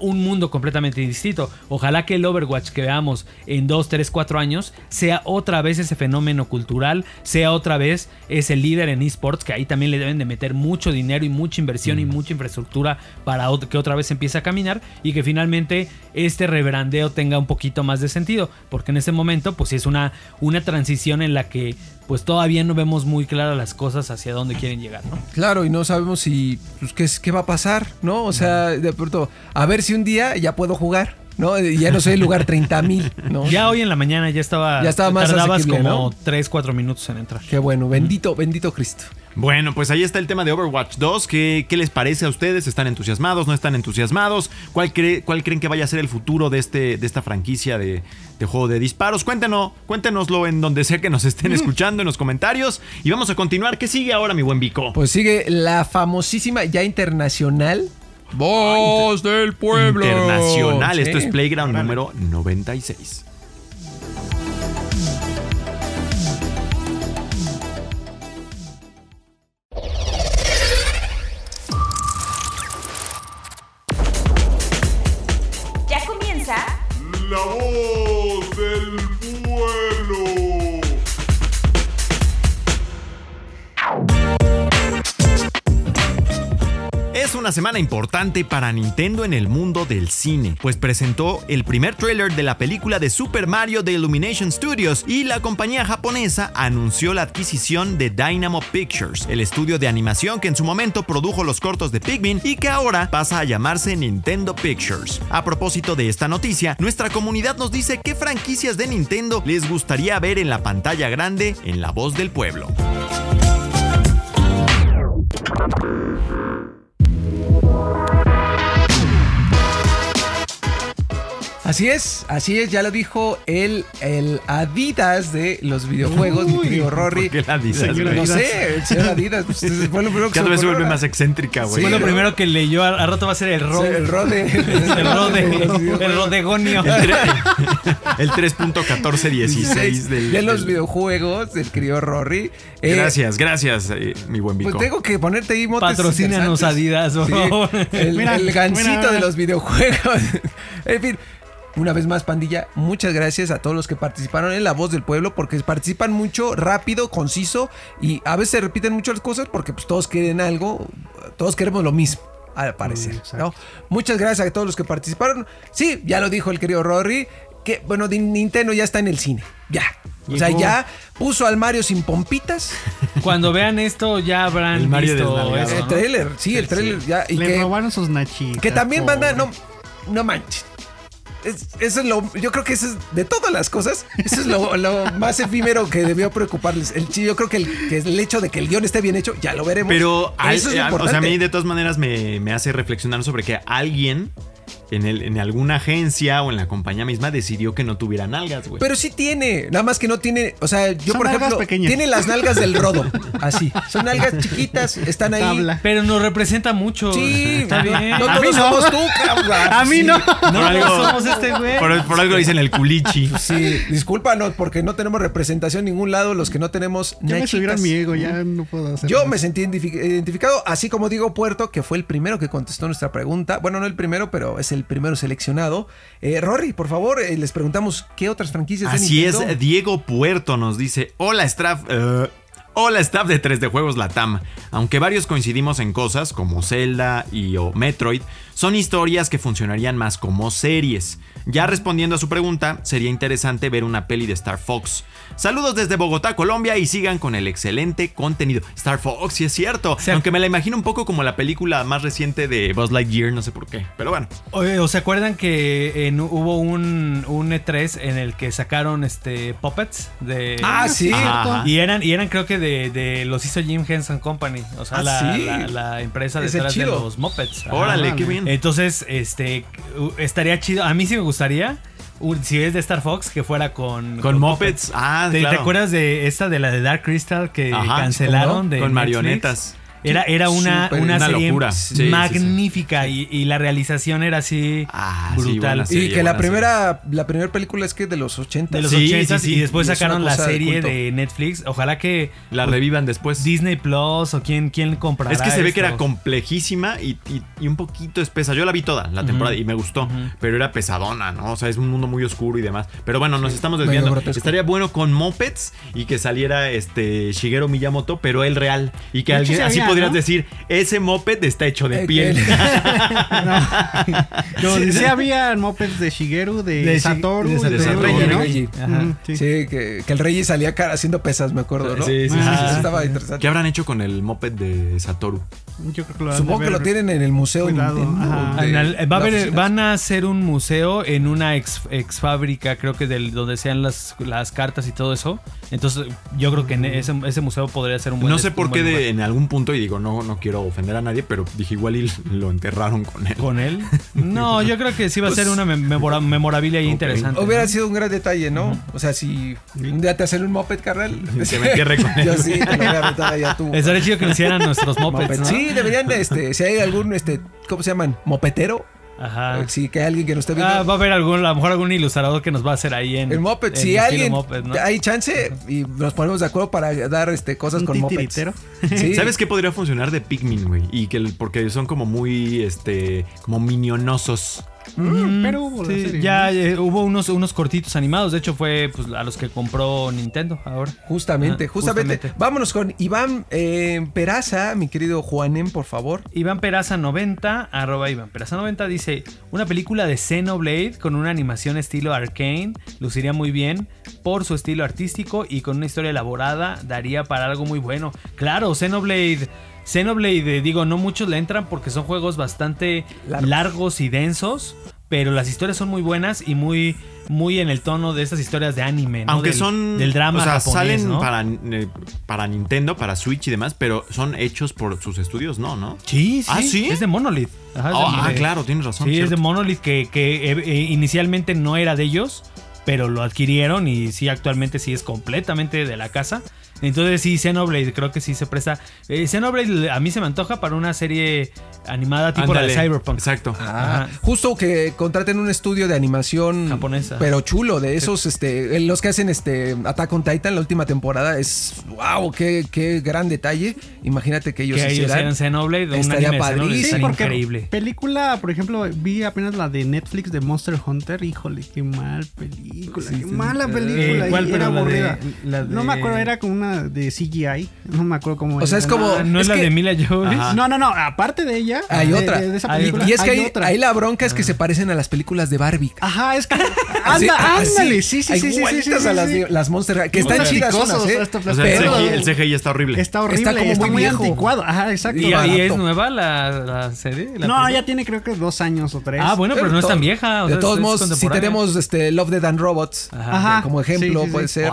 un mundo completamente distinto. Ojalá que el Overwatch que veamos en 2, 3, 4 años sea otra vez ese fenómeno cultural, sea otra vez ese líder en esports, que ahí también le deben de meter mucho dinero y mucha inversión y mucha infraestructura para que otra vez empiece a caminar y que finalmente este rebrandeo tenga un poquito más de sentido, porque en ese momento pues sí es una, una transición en la que pues todavía no vemos muy claras las cosas hacia dónde quieren llegar, ¿no? Claro, y no sabemos si pues, qué, qué va a pasar, ¿no? O sea, de pronto, a ver si un día ya puedo jugar, ¿no? Ya no soy el lugar 30 mil, ¿no? Ya hoy en la mañana ya estaba. Ya estaba más Tardabas como ¿no? 3, 4 minutos en entrar. Qué bueno, bendito, bendito Cristo. Bueno, pues ahí está el tema de Overwatch 2. ¿Qué, qué les parece a ustedes? ¿Están entusiasmados? ¿No están entusiasmados? ¿Cuál, cree- cuál creen que vaya a ser el futuro de, este, de esta franquicia de, de juego de disparos? Cuéntenos, cuéntenoslo en donde sea que nos estén escuchando en los comentarios. Y vamos a continuar. ¿Qué sigue ahora, mi buen Vico? Pues sigue la famosísima, ya internacional, Voz del Pueblo. Internacional. Esto Sí. es Playground número 96. Ya comienza La voz del pueblo. Una semana importante para Nintendo en el mundo del cine, pues presentó el primer tráiler de la película de Super Mario de Illumination Studios y la compañía japonesa anunció la adquisición de Dynamo Pictures, el estudio de animación que en su momento produjo los cortos de Pikmin y que ahora pasa a llamarse Nintendo Pictures. A propósito de esta noticia, nuestra comunidad nos dice qué franquicias de Nintendo les gustaría ver en la pantalla grande en la voz del pueblo. Así es, así es, ya lo dijo el, el Adidas de los videojuegos, mi querido Rory. ¿por qué el Adidas, No sé, el (laughs) señor Adidas. pues, fue lo primero que Cada vez se vuelve más excéntrica, güey. Fue lo primero que leyó. A, a rato va a ser el Sí, rode. el rode. (laughs) el rode. (laughs) el rodegonio. El 3.1416 del, de los videojuegos del querido Rory. Eh, Gracias, gracias, eh, mi buen Vico. Pues tengo que ponerte ahí motes Patrocínanos. Adidas, por Sí, favor. El, Mira, el gancito mira. de los videojuegos. en fin. Una vez más, pandilla, muchas gracias a todos los que participaron en La Voz del Pueblo, porque participan mucho, rápido, conciso, y a veces se repiten muchas cosas porque pues, todos quieren algo, todos queremos lo mismo, al parecer. Mm. Muchas gracias a todos los que participaron. Sí, ya lo dijo el querido Rory, que bueno, Nintendo ya está en el cine, ya. O sea, ya puso al Mario sin pompitas. Cuando vean esto, ya habrán El Mario visto El trailer, sí, el trailer ya. Y Le que, robaron sus nachitas. que también, pobre. banda, no, no manches. Es- eso es lo, yo creo que eso es, de todas las cosas, eso es lo, lo más efímero que debió preocuparles. El, yo creo que el, que el hecho de que el guion esté bien hecho, ya lo veremos. Pero, al- eso es eh, o sea, a mí de todas maneras me, me hace reflexionar sobre que alguien en, el, en alguna agencia o en la compañía misma decidió que no tuviera nalgas, güey. Pero sí tiene, nada más que no tiene, o sea, yo Son por nalgas ejemplo, pequeñas. tiene las nalgas del rodo, (laughs) así. Son nalgas chiquitas, están ahí. Tabla. Pero nos representa mucho. Sí, está bien. No A mí todos no. somos tú, cabrón. A mí Sí. no. por, No, algo, somos este güey. por, por algo dicen el culichi. (laughs) Sí, discúlpanos porque no tenemos representación en ningún lado los que no tenemos Ya me subieron mi ego, ya no puedo hacer Yo más. me sentí identifi- identificado, así como Diego Puerto, que fue el primero que contestó nuestra pregunta. Bueno, no el primero, pero es el primero seleccionado. Eh, Rory, por favor, eh, les preguntamos qué otras franquicias Así es, Diego Puerto nos dice, hola Straff, Hola staff de 3D Juegos Latam. Aunque varios coincidimos en cosas como Zelda y o Metroid, son historias que funcionarían más como series. Ya respondiendo a su pregunta, sería interesante ver una peli de Star Fox. Saludos desde Bogotá, Colombia y sigan con el excelente contenido. Star Fox, sí es cierto. sea- Aunque me la imagino un poco como la película más reciente de Buzz Lightyear, no sé por qué. Pero bueno. Oye, ¿O se acuerdan que en- hubo un, un E3 en el que sacaron este puppets de Ah, sí. Ajá. y eran y eran creo que de, de los hizo Jim Henson Company, o sea, Ah, la, sí. la- la empresa detrás de los Muppets. Ajá. Órale, qué bien. Entonces, este estaría chido. A mí sí me gustaría si es de Star Fox que fuera con Con Muppets. Ah, ¿Te, te claro. acuerdas de esta de la de Dark Crystal que Ajá, cancelaron de Con Netflix? marionetas. Era, era una, una una serie locura. Sí, sí, sí. magnífica Y, y la realización era así Ah, sí, brutal. Y que la primera, la primera película es que de los 80. de los Sí, 80 sí, sí. y después sacaron la de serie de Netflix. Ojalá que La revivan después. Disney Plus o quién, quién comprará Es que se ve que era complejísima y, y- y un poquito espesa. Yo la vi toda la temporada y me gustó, pero era pesadona, ¿no? O sea, es un mundo muy oscuro y demás. Pero bueno, nos estamos desviando. Estaría bueno con Mopeds y que saliera este Shigeru Miyamoto, pero él real. Y que alguien, sí así había, podrías ¿no? decir, ese Moped está hecho de Eh, piel. (laughs) No, sí había mopeds de Shigeru, de, Satoru, de Satoru, de ¿no? Reggie. Ajá. Ujú, sí. Sí, que, que el rey salía haciendo pesas, me acuerdo, ¿no? Sí, sí, sí, Ah, sí, sí. Estaba interesante. ¿Qué habrán hecho con el Moped de Satoru? Yo creo que lo han Supongo de que lo tienen en el museo Cuidado, En el- va a haber- van a hacer un museo en una ex, ex fábrica, creo que del, donde sean las, las cartas y todo eso. Entonces, yo creo que en ese, ese museo podría ser un buen No sé por qué de, en algún punto, y digo, no, no quiero ofender a nadie, pero dije igual y lo enterraron con él. ¿Con él? No, (laughs) yo creo que sí va a Pues, ser una mem- memora- memorabilia ahí ok. interesante. Hubiera ¿no? sido un gran detalle, ¿no? O sea, si un día te hacen un moped, carnal. (laughs) Que me entierre con (laughs) él. Yo sí, te lo voy a aventar allá tú. Estaría chido que nos hicieran nuestros mopeds, Moped. ¿no? Sí, deberían, este, (laughs) si hay algún, este, ¿cómo se llaman? Mopetero. Ajá. Eh, Sí, que hay alguien que nos esté viendo. Ah, va a haber algún, a lo mejor algún ilustrador que nos va a hacer ahí en el moped, en si alguien moped, ¿no? hay chance y nos ponemos de acuerdo para dar este cosas Un con mopeds. (laughs) Sí. ¿Sabes qué podría funcionar de Pikmin, güey? Y que porque son como muy, este, como minionosos. Mm, pero hubo la Sí, serie, ya ¿no? eh, hubo unos, unos cortitos animados. De hecho, fue pues, a los que compró Nintendo ahora. Justamente, Ah, justamente, justamente. Vámonos con Iván eh, Peraza, mi querido Juanem, por favor. Iván Peraza 90, arroba Iván Peraza 90, dice: Una película de Xenoblade con una animación estilo arcane luciría muy bien por su estilo artístico y con una historia elaborada daría para algo muy bueno. Claro, Xenoblade. Xenoblade, eh, digo, no muchos le entran porque son juegos bastante Largos. largos, y densos, pero las historias son muy buenas y muy, muy en el tono de estas historias de anime, ¿no? Aunque Del- son. del drama O sea, japonés, salen ¿no? para, eh, para Nintendo, para Switch y demás, pero son hechos por sus estudios, no, ¿no? Sí, sí. ¿Ah, sí? Es de Monolith. Ajá, es de- ah, de- claro, tienes razón. Sí, es de. Monolith que, que, eh, inicialmente no era de ellos, pero lo adquirieron y sí, actualmente sí es completamente de la casa. Entonces sí, Xenoblade creo que sí se presta. Eh, Xenoblade a mí se me antoja para una serie animada tipo la de Cyberpunk. Exacto. Ah, Ajá. justo que contraten un estudio de animación Japonesa. pero chulo, de esos, este, los que hacen este Attack on Titan la última temporada, es wow, qué, qué gran detalle. Imagínate que ellos que ellos eran Xenoblade, estaría anime de Xenoblade, padrísimo. Sí, estaría porque increíble. película, por ejemplo, vi apenas la de Netflix de Monster Hunter. Híjole, qué mal película. qué mala película. Eh, ¿cuál, era la de- aburrida. No me acuerdo, era como una de CGI. No me acuerdo cómo O sea, era. es como- Ah, ¿No es, es la que- de Mila Jovovich? No, no, no. Aparte de ella. Hay de- otra. de- de esa Hay película, Y es que hay ahí, otra. ahí la bronca es que se parecen a las películas de Barbie. Ajá, es que. (laughs) Anda, ándale. Sí, sí, hay sí, sí, sí, sí, a las, las Monster que están chidas unas, ¿eh? O sea, el Pero- CGI, el CGI está horrible. Está horrible, Está como muy muy viejo. anticuado. Ajá, exacto. ¿Y, y es nueva la, la serie? la no, película? ya tiene creo que dos años o tres. Ah, bueno, pero, no es tan vieja. o de sea, todos modos, si tenemos este, Love, Dead and Robots Ajá. Como ejemplo, puede ser.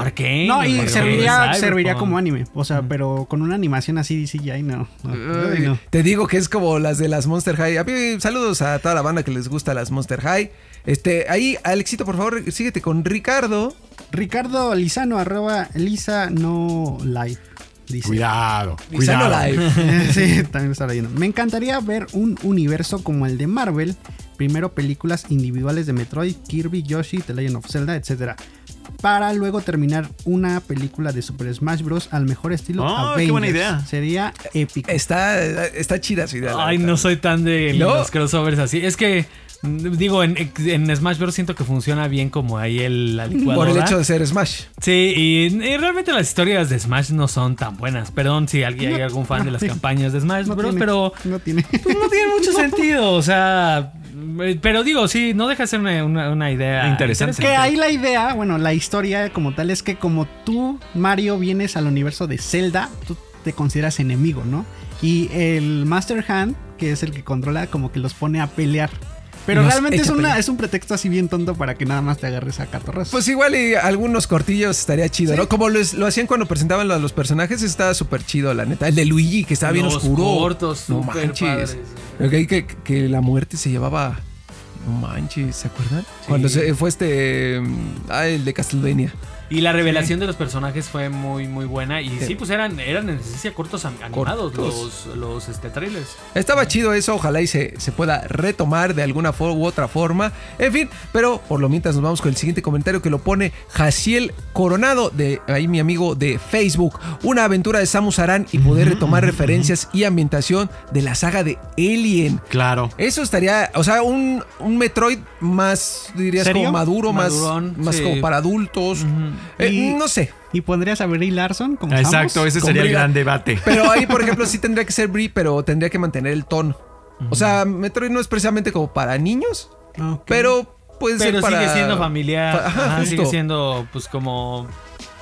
No, y serviría, Serviría como anime. O sea, pero con una animación así CGI, no. no, Ay, no. Te digo que es como las de las Monster High. A mí, saludos a toda la banda que les gusta las Monster High. Este, ahí, Alexito, por favor, síguete con Ricardo. Ricardo Lizano, arroba Lisa no live. Dice. Cuidado, Lizano cuidado. Live. (laughs) sí, también está leyendo. Me encantaría ver un universo como el de Marvel. Primero películas individuales de Metroid, Kirby, Yoshi, The Legend of Zelda, etc. para luego terminar una película de Super Smash Bros. al mejor estilo Oh, qué Avengers. buena idea. Sería épico. Está, está chida su idea. Ay, no soy tan de ¿No? los crossovers así. Es que, digo, en, en Smash Bros. siento que funciona bien como ahí el, la Por el hecho de ser Smash. Sí, y, y realmente las historias de Smash no son tan buenas. Perdón si alguien hay algún fan de las campañas de Smash No Bros. tiene- Pero no tiene. pues, no tiene mucho (laughs) sentido. O sea, pero digo, sí, no deja de ser una, una- una idea Interesante. Que ahí la idea, bueno, la historia como tal es que como tú, Mario, vienes al universo de Zelda, tú te consideras enemigo, ¿no? Y el Master Hand, que es el que controla, como que los pone a pelear. Pero los realmente es, una, es un pretexto así bien tonto para que nada más te agarres a catorras. Pues igual y algunos cortillos estaría chido, Sí. ¿no? Como los- lo hacían cuando presentaban lo- los personajes, estaba súper chido, la neta. El de Luigi, que estaba bien Los oscuro. cortos, no súper manches. padres. Ok, que, que la muerte se llevaba. No manches, ¿se acuerdan? Cuando se, fue este. mm, Ah, el de Castlevania. Y la revelación de los personajes fue muy, muy buena. Y sí, pues eran, eran en esencia cortos animados Cortos. los, los este, trailers. Estaba chido eso, ojalá y se, se pueda retomar de alguna u otra forma. En fin, pero por lo mientras nos vamos con el siguiente comentario que lo pone Jaciel Coronado, de ahí mi amigo de Facebook. Una aventura de Samus Aran y poder retomar referencias y ambientación de la saga de Alien. Claro. Eso estaría, o sea, un, un Metroid más, dirías, ¿Serio? como maduro, más, más sí. como para adultos. Eh, Y- no sé. y pondrías a Brie Larson como Exacto, ese sería el gran debate. Pero ahí, por (laughs) ejemplo, sí tendría que ser Brie, pero tendría que mantener el tono. O sea, Metroid no es precisamente como para niños, Ok. pero puede ser Pero para... sigue siendo familiar. ajá, ajá, sigue siendo, pues, como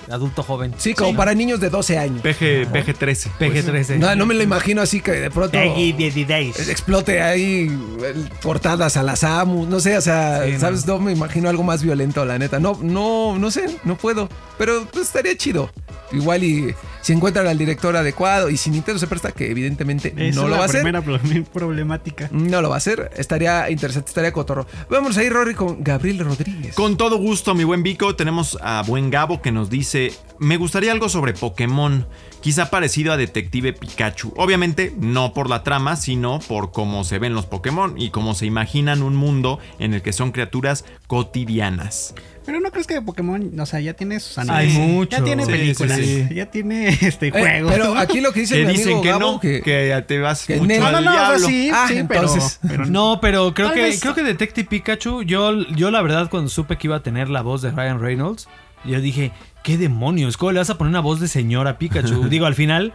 adulto joven. Sí, como para niños de 12 años. PG, PG-13. PG-13. No, no me lo imagino así que de pronto explote ahí portadas a la Samus, no sé, o sea, Sí, no. ¿sabes? No. me imagino algo más violento, la neta. No, no, no sé, no puedo. Pero pues, estaría chido. Igual y si encuentran al director adecuado y si Nintendo se presta, que evidentemente Esa no es lo la va a hacer. primera pro- problemática. No lo va a hacer. Estaría interesante, estaría cotorro. Vamos ahí, Rory, con Gabriel Rodríguez. Con todo gusto, mi buen Vico, tenemos a buen Gabo que nos dice, me gustaría algo sobre Pokémon, quizá parecido a Detective Pikachu. Obviamente no por la trama, sino por cómo se ven los Pokémon y cómo se imaginan un mundo en el que son criaturas cotidianas. Pero no crees que Pokémon, o sea, ya tiene sus Hay animes. mucho. Ya tiene Sí, películas. sí, Ya tiene este Eh, juegos. pero aquí lo que dice Que mi dicen amigo que Gabo, no, que, que, te vas que mucho Nel- al no, no, no, o sea, diablo. sí, Ah, sí, entonces. pero, pero No, pero creo Tal que vez- creo que Detective Pikachu, yo, yo la verdad cuando supe que iba a tener la voz de Ryan Reynolds, yo dije, ¿qué demonios? ¿Cómo le vas a poner una voz de señora Pikachu? (laughs) Digo, al final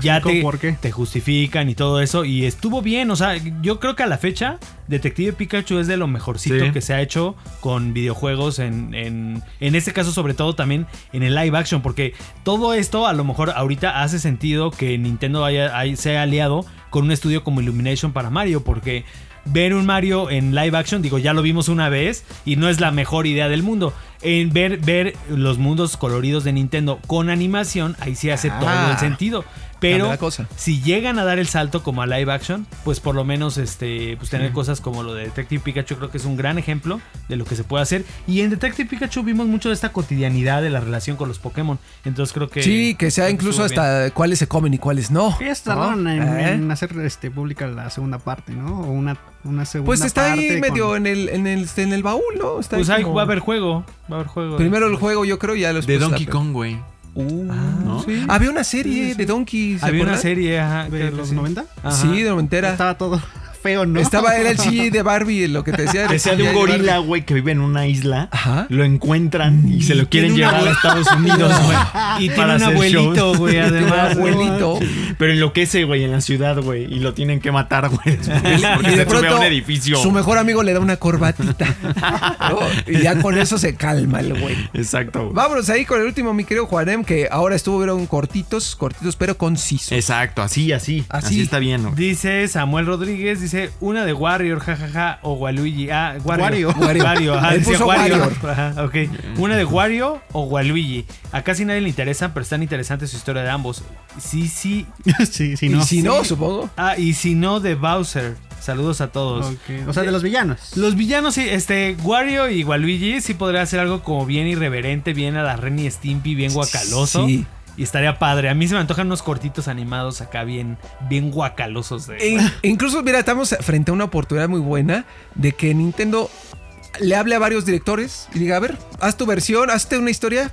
ya te, por qué. te justifican y todo eso y estuvo bien, o sea, yo creo que a la fecha Detective Pikachu es de lo mejorcito Sí. que se ha hecho con videojuegos en, en, en este caso sobre todo también en el live action porque todo esto a lo mejor ahorita hace sentido que Nintendo haya, haya- se haya aliado con un estudio como Illumination para Mario porque ver un Mario en live action, digo, ya lo vimos una vez y no es la mejor idea del mundo. En ver, ver los mundos coloridos de Nintendo con animación, ahí sí hace Ah. todo el sentido. Pero Cambia la cosa. si llegan a dar el salto como a live action, pues por lo menos este, pues tener cosas como lo de Detective Pikachu creo que es un gran ejemplo de lo que se puede hacer. Y en Detective Pikachu vimos mucho de esta cotidianidad de la relación con los Pokémon. Entonces creo que... Sí, que sea incluso bien. hasta cuáles se comen y cuáles no. Ya tardaron ¿no? en, ¿Eh? en hacer este, pública la segunda parte, ¿no? O una, una segunda Pues está ahí medio con- en el, en el, en el baúl, ¿no? Está Pues ahí como- va a haber juego. Va a haber juego. Primero el juego, yo creo, y ya los De Donkey Kong, güey. Uh, ¿no? sí. Había una serie de Donkey. ¿se Había una acuerdan? serie, ajá. de que- los sí. 90. Ajá. Sí, de noventera. Estaba todo feo, ¿no? Estaba era el (laughs) CG de Barbie, lo que te decía. Que sea de un gorila, güey, que vive en una isla. Ajá. Lo encuentran y se lo quieren llevar a Estados Unidos, (laughs) güey. Y tiene para un abuelito, güey, (laughs) además. abuelito. Pero enloquece, güey, en la ciudad, güey. Y lo tienen que matar, güey. Porque Y se de sube a pronto un edificio. su mejor amigo le da una corbatita. ¿no? Y ya con eso se calma el güey. Exacto. güey. Vámonos ahí con el último, mi querido Juanem, que ahora estuvieron cortitos, cortitos, pero concisos. Exacto, así, así. Así. Así, está bien, güey. Dice Samuel Rodríguez, dice una de Warrior, jajaja, o Waluigi. Ah, Wario. Wario. Wario. (laughs) Wario, ajá, Él decía puso Wario. Wario. (laughs) Ajá, ok. Una de Wario o Waluigi. A casi nadie le interesan, pero están interesante su historia de ambos. Sí, sí. (laughs) sí, sí, y no. si no, supongo. Ah, y si no, de Bowser. Saludos a todos. O sea, de los villanos. Los villanos, sí, este, Wario y Waluigi sí podría hacer algo como bien irreverente, bien a la Ren y Stimpy, bien guacaloso. Sí. Y estaría padre. A mí se me antojan unos cortitos animados acá bien, bien guacalosos. E- incluso, mira, estamos frente a una oportunidad muy buena de que Nintendo le hable a varios directores y diga, a ver, haz tu versión, hazte una historia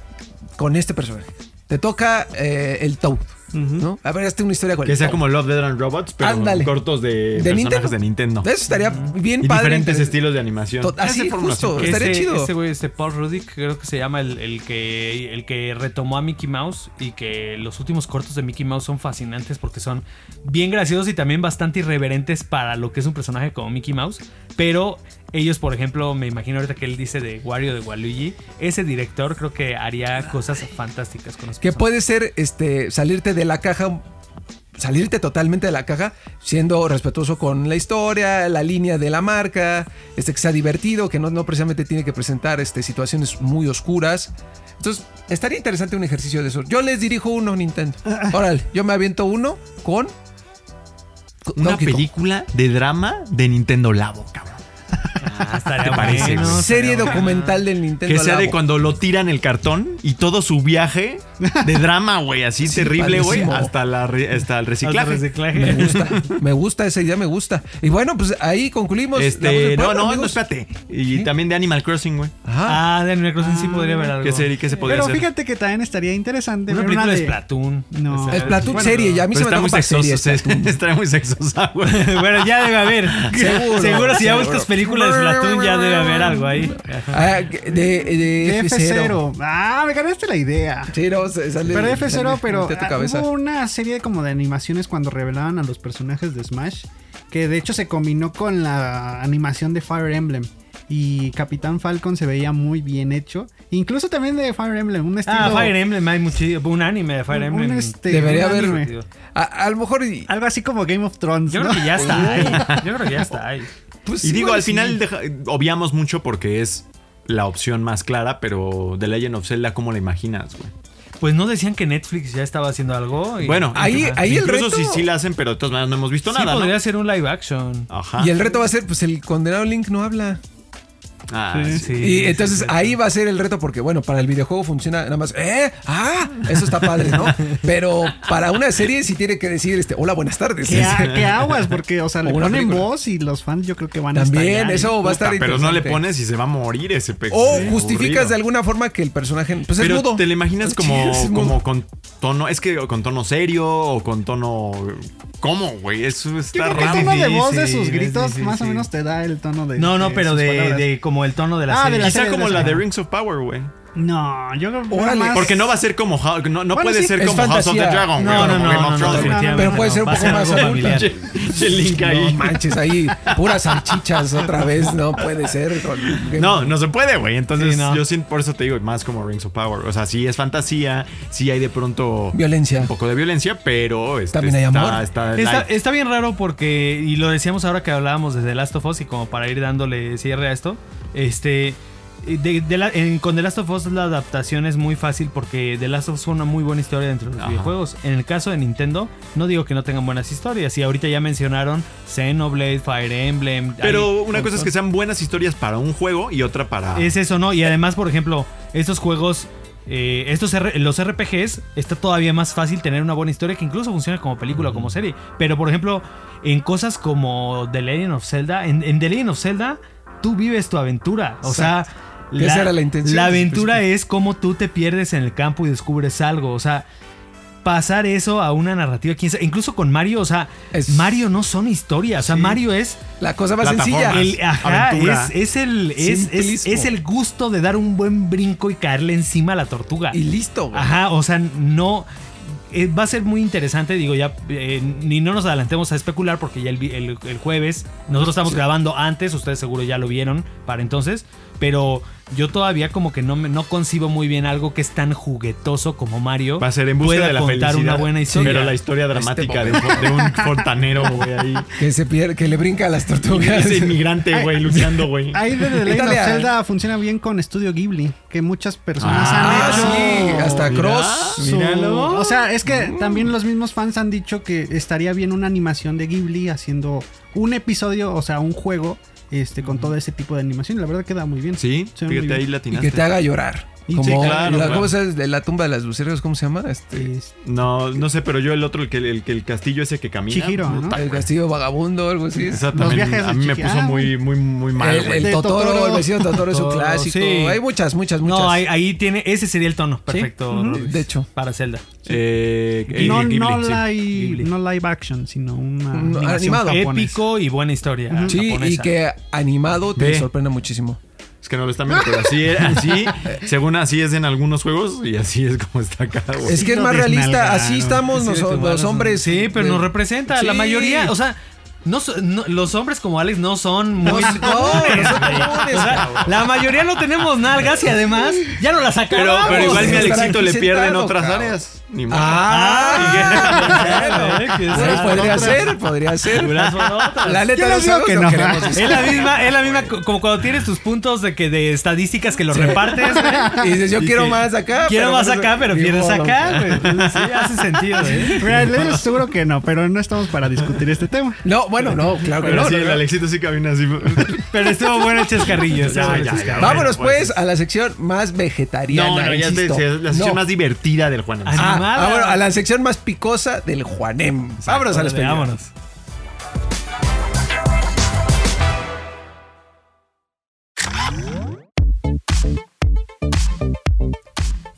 con este personaje. Te toca eh, el Toad, ¿no? A ver, hazte una historia con Que sea como Love, Dead and Robots, pero Ándale. cortos de, ¿De personajes de Nintendo. Eso estaría bien Y padre. diferentes estilos de animación. Así, justo. Estaría Este- chido. Este güey, este Paul Rudick, creo que se llama el, el que, el que retomó a Mickey Mouse y que los últimos cortos de Mickey Mouse son fascinantes porque son bien graciosos y también bastante irreverentes para lo que es un personaje como Mickey Mouse. Pero ellos, por ejemplo, me imagino ahorita que él dice de Wario de Waluigi, ese director creo que haría cosas fantásticas con los Que puede ser este, salirte de la caja, salirte totalmente de la caja, siendo respetuoso con la historia, la línea de la marca, este, que sea divertido, que no, no precisamente tiene que presentar este, situaciones muy oscuras. Entonces, estaría interesante un ejercicio de eso. Yo les dirijo uno, Nintendo. (laughs) Órale, yo me aviento uno con. con Una Donkey Kong. película de drama de Nintendo Labo, cabrón. Ah, estaría ¿Te parece, bueno? Serie documental del Nintendo. Que sea de cuando lo tiran el cartón y todo su viaje de drama, güey, así Sí, terrible, güey, hasta, la re- hasta el Hasta reciclaje. Me gusta, me gusta esa idea, me gusta. Y bueno, pues ahí concluimos. Este, no, Pueblo, no, no, espérate. Y ¿Sí? también de Animal Crossing, güey. Ajá. Ah, de Animal Crossing sí podría haber algo. ¿Qué, serie, ¿Qué se podría Pero hacer? fíjate que también estaría interesante Una ver película una de. Splatoon. No. O sea, Splatoon bueno, serie, ya a mí se me está muy tocó para sexoso, series. (laughs) se- está muy sexosa, güey. (laughs) bueno, ya debe haber. Seguro. Seguro, si ya Seguro. buscas películas de Splatoon, ya debe haber algo ahí. Ah, de, de, De F0. F0. Ah, me ganaste la idea. Sí, no, sale- Pero sale F0, pero ah, hubo una serie como de animaciones cuando revelaban a los personajes de Smash, que de hecho se combinó con la animación de Fire Emblem. Y Capitán Falcon se veía muy bien hecho. Incluso también de Fire Emblem, un estilo... Ah, Fire Emblem, hay mucho, un anime de Fire un- Emblem. un este, Debería un haber. A, a lo mejor. y- Algo así como Game of Thrones, Yo ¿no? creo que ya está ahí. (laughs) Yo creo que ya está ahí. pues, Y digo, al sí. final deja- obviamos mucho porque es la opción más clara, pero The Legend of Zelda, ¿cómo la imaginas, güey? Pues no decían que Netflix ya estaba haciendo algo. y- Bueno, ahí- ahí el incluso reto- sí, sí la hacen, pero de todas maneras no hemos visto sí nada, podría ¿no? ser un live action. Ajá. Y el reto va a ser: pues el condenado Link no habla. Ah, sí. Sí, y sí, entonces sí, sí. ahí va a ser el reto porque, bueno, para el videojuego funciona nada más, ¡eh! ¡ah! Eso está padre, ¿no? Pero para una serie sí tiene que decir, este, hola, buenas tardes. Que, a- que aguas, porque, o sea, le O (laughs) una ponen película. voz y los fans yo creo que van a También, estallar. eso va a estar Puta, pero no le pones y se va a morir ese pez. O Sí, justificas aburrido. de alguna forma que el personaje, pues Pero es mudo. te lo imaginas (laughs) como, como con tono, es que con tono serio o con tono... ¿Cómo, güey? Eso está el raro. tono de Sí, voz de sus es gritos más o menos te da el tono de No, no, de pero de como el tono de la Ah, de serie. la Quizá serie como de la de. Rings of Power, güey. No, yo creo más- Porque no va a ser como... No, no Bueno, puede sí, ser es como House of the. Dragon, güey. No, no, no, Game no, of no, definitivamente Pero puede ser un poco más familiar. No manches, ahí puras salchichas otra vez, no puede ser. con- No, no se puede, güey. Entonces, Sí, no. yo siento, por eso te digo, más como Rings of Power. O sea, sí es fantasía, sí hay de pronto Violencia. un poco de violencia, pero este, También hay está, amor. Está, Está, light. está bien raro porque, y lo decíamos ahora que hablábamos de The Last of Us y como para ir dándole cierre a esto, este, de, de la- en- con The Last of Us la adaptación es muy fácil porque The Last of Us fue una muy buena historia dentro de los Ajá. videojuegos. En el caso de Nintendo, no digo que no tengan buenas historias y ahorita ya mencionaron Xenoblade, Fire Emblem. Pero hay- una cosa es que sean buenas historias para un juego y otra para. Es eso, ¿no? Y además, por ejemplo, estos juegos, eh, estos R- los RPGs, está todavía más fácil tener una buena historia que incluso funciona como película o como serie. Pero, por ejemplo, en cosas como The Legend of Zelda, en, en The Legend of Zelda, tú vives tu aventura. O sea, Que esa era la intención la aventura es cómo tú te pierdes en el campo y descubres algo. O sea, pasar eso a una narrativa, quién sabe, incluso con Mario, o sea, Es- Mario no son historias. O sea, Sí. Mario es La cosa más sencilla. el, ajá, aventura. es, es el, es, es el gusto de dar un buen brinco y caerle encima a la tortuga. Y listo, güey. Ajá, o sea, no. Eh, va a ser muy interesante, digo, ya eh, ni no nos adelantemos a especular porque ya el, el- el jueves, nosotros estamos grabando antes, ustedes seguro ya lo vieron para entonces, pero yo todavía como que no, me, no concibo muy bien algo que es tan juguetoso como Mario. Va a ser en busca pueda de la contar felicidad. una buena historia. Pero la historia dramática de, un, de un fontanero, güey, ahí. (laughs) Que se pierde, que le brinca a las tortugas. (laughs) Ese inmigrante, güey, luchando, güey. (laughs) Ahí de The Legend of. Zelda funciona bien con Estudio Ghibli, que muchas personas Ah, han hecho. sí, hasta Mira. Cross. Míralo. O sea, es que también los mismos fans han dicho que estaría bien una animación de Ghibli haciendo un episodio, o sea, un juego este con todo ese tipo de animación. La verdad queda muy bien. Sí, fíjate, ahí. Y latinaste. que te haga llorar. Como claro, la, claro. ¿Cómo se llama? La tumba de las luciérnagas, ¿cómo se llama? Este, Es No, no sé, pero yo el otro, el que el, que el castillo ese que camina. Chihiro, ¿no? el castillo vagabundo, algo así. Los viajes de a mí me puso muy, muy, muy mal, el, el Totoro, Totoro. el vecino Totoro es un clásico. sí. Hay muchas, muchas, muchas. No, ahí, ahí tiene, ese sería el tono perfecto. Rodríguez, De hecho. para Zelda. Eh, eh, no, Ghibli, no, sí. live, no action, sino una Un animación animado. Épico y buena historia. Sí, y que animado te sorprende muchísimo. Es que no lo están viendo, pero así, así, (laughs) según así es en algunos juegos y así es como está acá, güey. Es que es más realista. Así estamos Sí, nos- te los, hombres. Sí, pero de- nos representa. La mayoría, o sea, no, no- los hombres como Alex no son muy (laughs) No, comunes, no la mayoría no tenemos nalgas y además ya no las pero, acabamos. pero igual mi Estar Alexito le pierde en sentado, otras cabrón. áreas. Ni modo. Ah, Ah, (laughs) bueno. que Pues podría ser, podría ser. La neta no digo que no. Es la misma, es la misma co- como cuando tienes tus puntos de que de estadísticas que los repartes. (laughs) Y dices, yo Y quiero que más acá. Quiero más acá, pero pierdes acá, sí, hace sentido, ¿eh? Mira, les seguro que no, pero no estamos para discutir este tema. No, bueno, no, (laughs) claro que Pero no. sí, no, el no. Alexito sí camina así. (laughs) Pero estuvo bueno el chascarrillo. Ya, ya, ya. Vámonos Bueno, pues a la sección más vegetariana. No, no, no, ya es la sección No. más divertida del Juan. Ah, Ah, bueno, a la sección más picosa del Juanem. Vámonos a la Órale, Vámonos.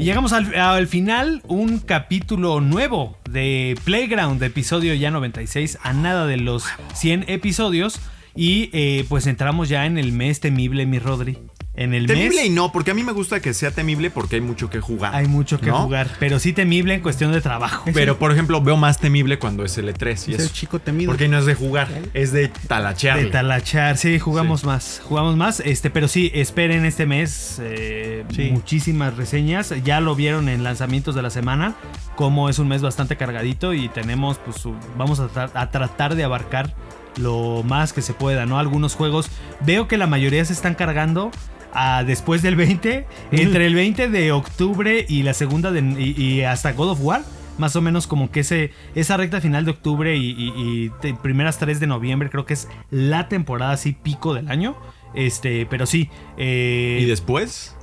Llegamos al, al final, un capítulo nuevo de Playground, episodio ya 96, a nada de los 100 episodios. Y eh, pues entramos ya en el mes temible, mi Rodri. En el Temible mes y no, porque a mí me gusta que sea temible porque hay mucho que jugar. hay mucho que ¿no? jugar, pero sí temible en cuestión de trabajo. Pero, por ejemplo, veo más temible cuando es L3 y Es el chico temido. Porque no es de jugar, es de talachear. De talachar, sí, jugamos más, jugamos más, este, pero sí, esperen este mes eh, Sí. muchísimas reseñas, ya lo vieron en lanzamientos de la semana, como es un mes bastante cargadito y tenemos, pues, vamos a, tra- a tratar de abarcar lo más que se pueda, ¿no? Algunos juegos, veo que la mayoría se están cargando a después del 20, entre el 20 de octubre y la segunda de, y, y hasta God of War. Más o menos como que ese, esa recta final de octubre y, y- y te- primeras 3 de noviembre creo que es la temporada así pico del año. Este, pero sí. eh, ¿Y después?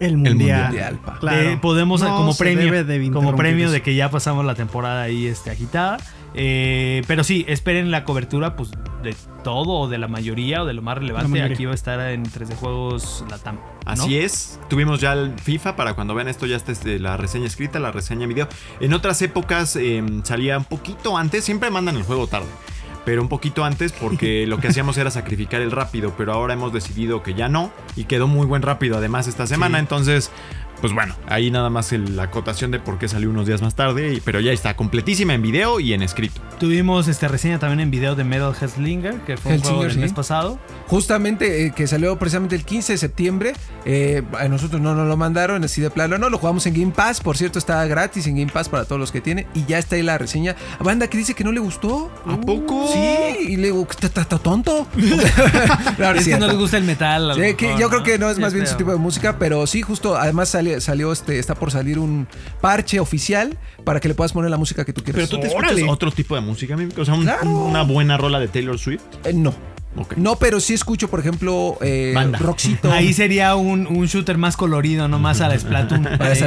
El mundial. mundial, pa. Claro. de- podemos No como premio debe de como premio eso. de que ya pasamos la temporada ahí este, agitada Eh, pero sí esperen la cobertura pues de todo o de la mayoría o de lo más relevante aquí va a estar en 3D Juegos Latam ¿no? Así es. Tuvimos ya el FIFA para cuando vean esto ya está este, la reseña escrita, la reseña en video. En otras épocas eh, salía un poquito antes, siempre mandan el juego tarde. Pero un poquito antes porque (laughs) lo que hacíamos era sacrificar el rápido, pero ahora hemos decidido que ya no y quedó muy buen rápido además esta semana, entonces pues bueno, ahí nada más el- la acotación de por qué salió unos días más tarde, pero ya está completísima en video y en escrito. tuvimos este reseña también en video de Metal Hellslinger que fue un Hellslinger, juego del sí. mes pasado Justamente, eh, que salió precisamente el 15 de septiembre. eh, a nosotros no nos lo mandaron así de plano. No, lo jugamos en Game Pass. Por cierto, está gratis en Game Pass para todos los que tienen. Y ya está ahí la reseña. Banda que dice que no le gustó. ¿A poco? Sí, y le digo, ¿está, tonto? (laughs) (laughs) Claro, es que no les gusta el metal Sí, que yo creo que no es más bien su tipo de música, pero sí, justo, además salió, salió este, está por salir un parche oficial para que le puedas poner la música que tú quieras. Pero tú te escuchas Órale. otro tipo de música, amigo? o sea, un- Claro. una buena rola de Taylor Swift. Eh, no. No, pero sí escucho, por ejemplo, eh. Rockcito. Ahí sería un, un shooter más colorido, no más a la Splatoon. (laughs) Para ahí,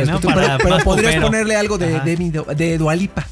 pero, podrías ponerle algo de, de, mi- de Dualipa.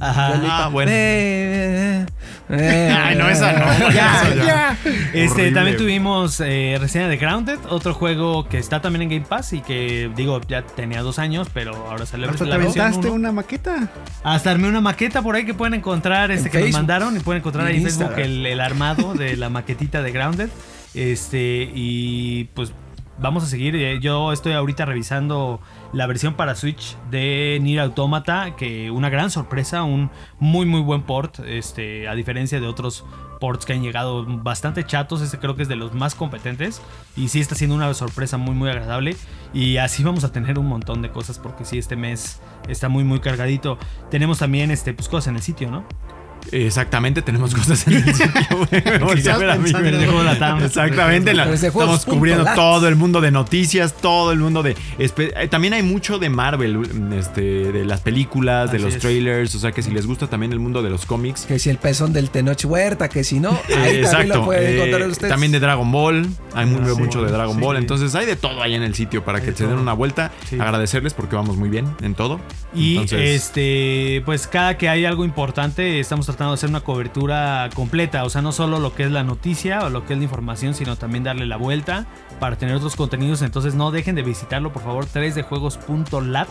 Ajá. Ah, bueno. Ay, Ay, no, esa no. (laughs) Ya, Esa ya. ya. Este, Horrible. también tuvimos eh, reseña de Grounded, otro juego que está también en Game Pass y que, digo, ya tenía dos años, pero ahora salió Hasta te la aventaste uno. una maqueta. Hasta armé una maqueta por ahí que pueden encontrar, este En que nos Facebook. mandaron y pueden encontrar ahí en Facebook el, el armado de la (laughs) maquetita de Grounded. Este, y pues vamos a seguir. Eh, Yo estoy ahorita revisando la versión para Switch de Nier Automata, que una gran sorpresa, un muy muy buen port, este, a diferencia de otros ports que han llegado bastante chatos, este creo que es de los más competentes y sí está siendo una sorpresa muy muy agradable y así vamos a tener un montón de cosas porque sí este mes está muy muy cargadito. Tenemos también este pues cosas en el sitio, ¿no? Exactamente, tenemos cosas en el (laughs) sitio. Exactamente, la- estamos cubriendo todo el mundo de noticias, todo el mundo de... eh, También hay mucho de Marvel, este, de las películas, de los es. trailers, o sea que si les gusta también el mundo de los cómics. Que si el pezón del Tenoch Huerta, que si no, eh, ahí también lo pueden eh, encontrar ustedes. también de Dragon Ball, hay muy- sí. mucho de Dragon Sí. Ball, entonces hay de todo ahí en el sitio para Hay que se den una vuelta, Sí. agradecerles porque vamos muy bien en todo. Y Entonces, este, pues cada que hay algo importante, estamos tratando de hacer una cobertura completa. O sea, no solo lo que es la noticia o lo que es la información, sino también darle la vuelta para tener otros contenidos. Entonces no dejen de visitarlo, por favor, 3dejuegos.lat.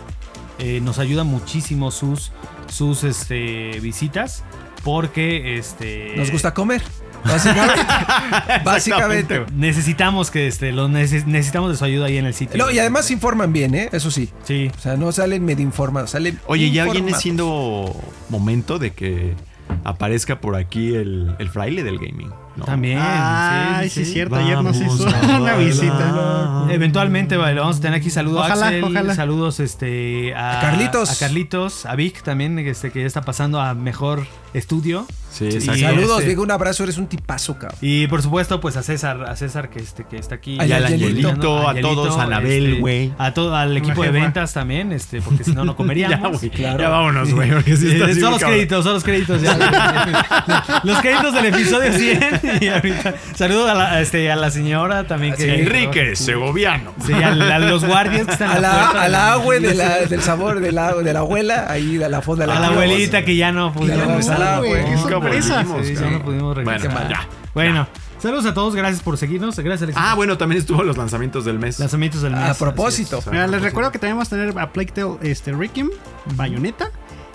Eh, nos ayuda muchísimo sus, sus este, visitas. Porque este. Nos gusta comer. Básicamente. (laughs) básicamente. Necesitamos que este, lo neces- necesitamos de su ayuda ahí en el sitio. No, y además informan bien, ¿eh? Eso sí. Sí. O sea, no salen medio informados, salen. Oye, ya viene siendo momento de que aparezca por aquí el, el fraile del gaming. ¿no? También. Ay, sí, es cierto. Ayer nos hizo una bailar. visita. Eventualmente vale, vamos a tener aquí saludos Ojalá, a Axel, ojalá. saludos este, a, A Carlitos. a Carlitos, a Vic también, este, que ya está pasando a mejor estudio. Sí, exacto. Saludos, este- digo un abrazo, eres un tipazo, cabrón. Y por supuesto, pues a César, a César que este, que está aquí. Ay, Y al Angelito, Angelito, a todos, a Anabel, este, güey. A todo, al equipo de ventas también, este, porque si no, no comeríamos. (laughs) Ya, güey. Claro. Ya vámonos, güey. porque sí Eh, así son los cabrón. créditos, son los créditos. ya. (laughs) los créditos del episodio 100. Y ahorita, saludos a la, este, a la señora también. Que, Enrique Segoviano. Sí, a, a los guardias que están A la, puerta a la agua de la- del sabor de la, de la abuela, ahí de la fonda de la A la abuelita que ya no pudimos. Ya no está, güey, güey. qué Nunca sorpresa. volvimos, Sí, ya cabrón. no pudimos regresar. Bueno, ya. Bueno, saludos a todos, gracias por seguirnos. Gracias, Alex. Ah, bueno, también estuvo los lanzamientos del mes. Lanzamientos del mes. A propósito. Mira, les recuerdo que también vamos a tener a Plague Tale este, Requiem, Bayonetta.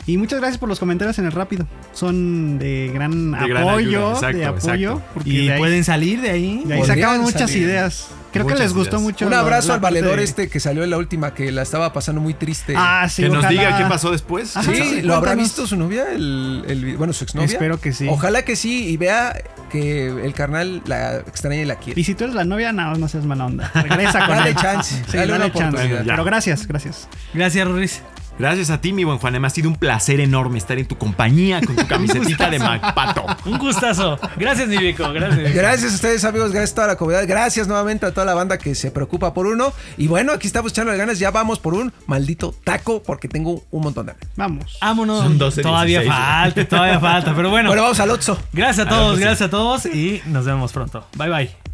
Y muchas gracias por los comentarios en el rápido. Son de gran De gran apoyo. ayuda, exacto, de apoyo. porque Y de ahí, pueden salir de ahí. de ahí sacaban muchas salir. ideas. Creo Muchas que les gustó ideas. mucho. Un abrazo al valedor de- este que salió en la última, que la estaba pasando muy triste. Ah, sí, que nos diga qué pasó después. Ajá. Sí, sí, ¿lo habrá visto su novia? El, el- bueno, su exnovia. Espero que sí. Ojalá que sí y vea que el carnal la extraña y la quiere. Y si tú eres la novia, no, no seas mala onda. Regresa (laughs) con Dale él. chance, Sí, dale dale, una chance. oportunidad. Pero gracias, gracias. Gracias, Ruiz. Gracias a ti, mi buen Juan. Me ha sido un placer enorme estar en tu compañía con tu (laughs) camisetita de Macpato. Un gustazo. Gracias, Nibico. Gracias. Gracias a ustedes, amigos. Gracias a toda la comunidad. Gracias nuevamente a toda la banda que se preocupa por uno. Y bueno, aquí estamos echando ganas. Ya vamos por un maldito taco porque tengo un montón de hambre. Vamos. Vámonos. Son 12, todavía 16. falta, todavía falta. Pero bueno, Bueno, vamos al Otso. gracias a todos, gracias a todos. Y nos vemos pronto. Bye, bye.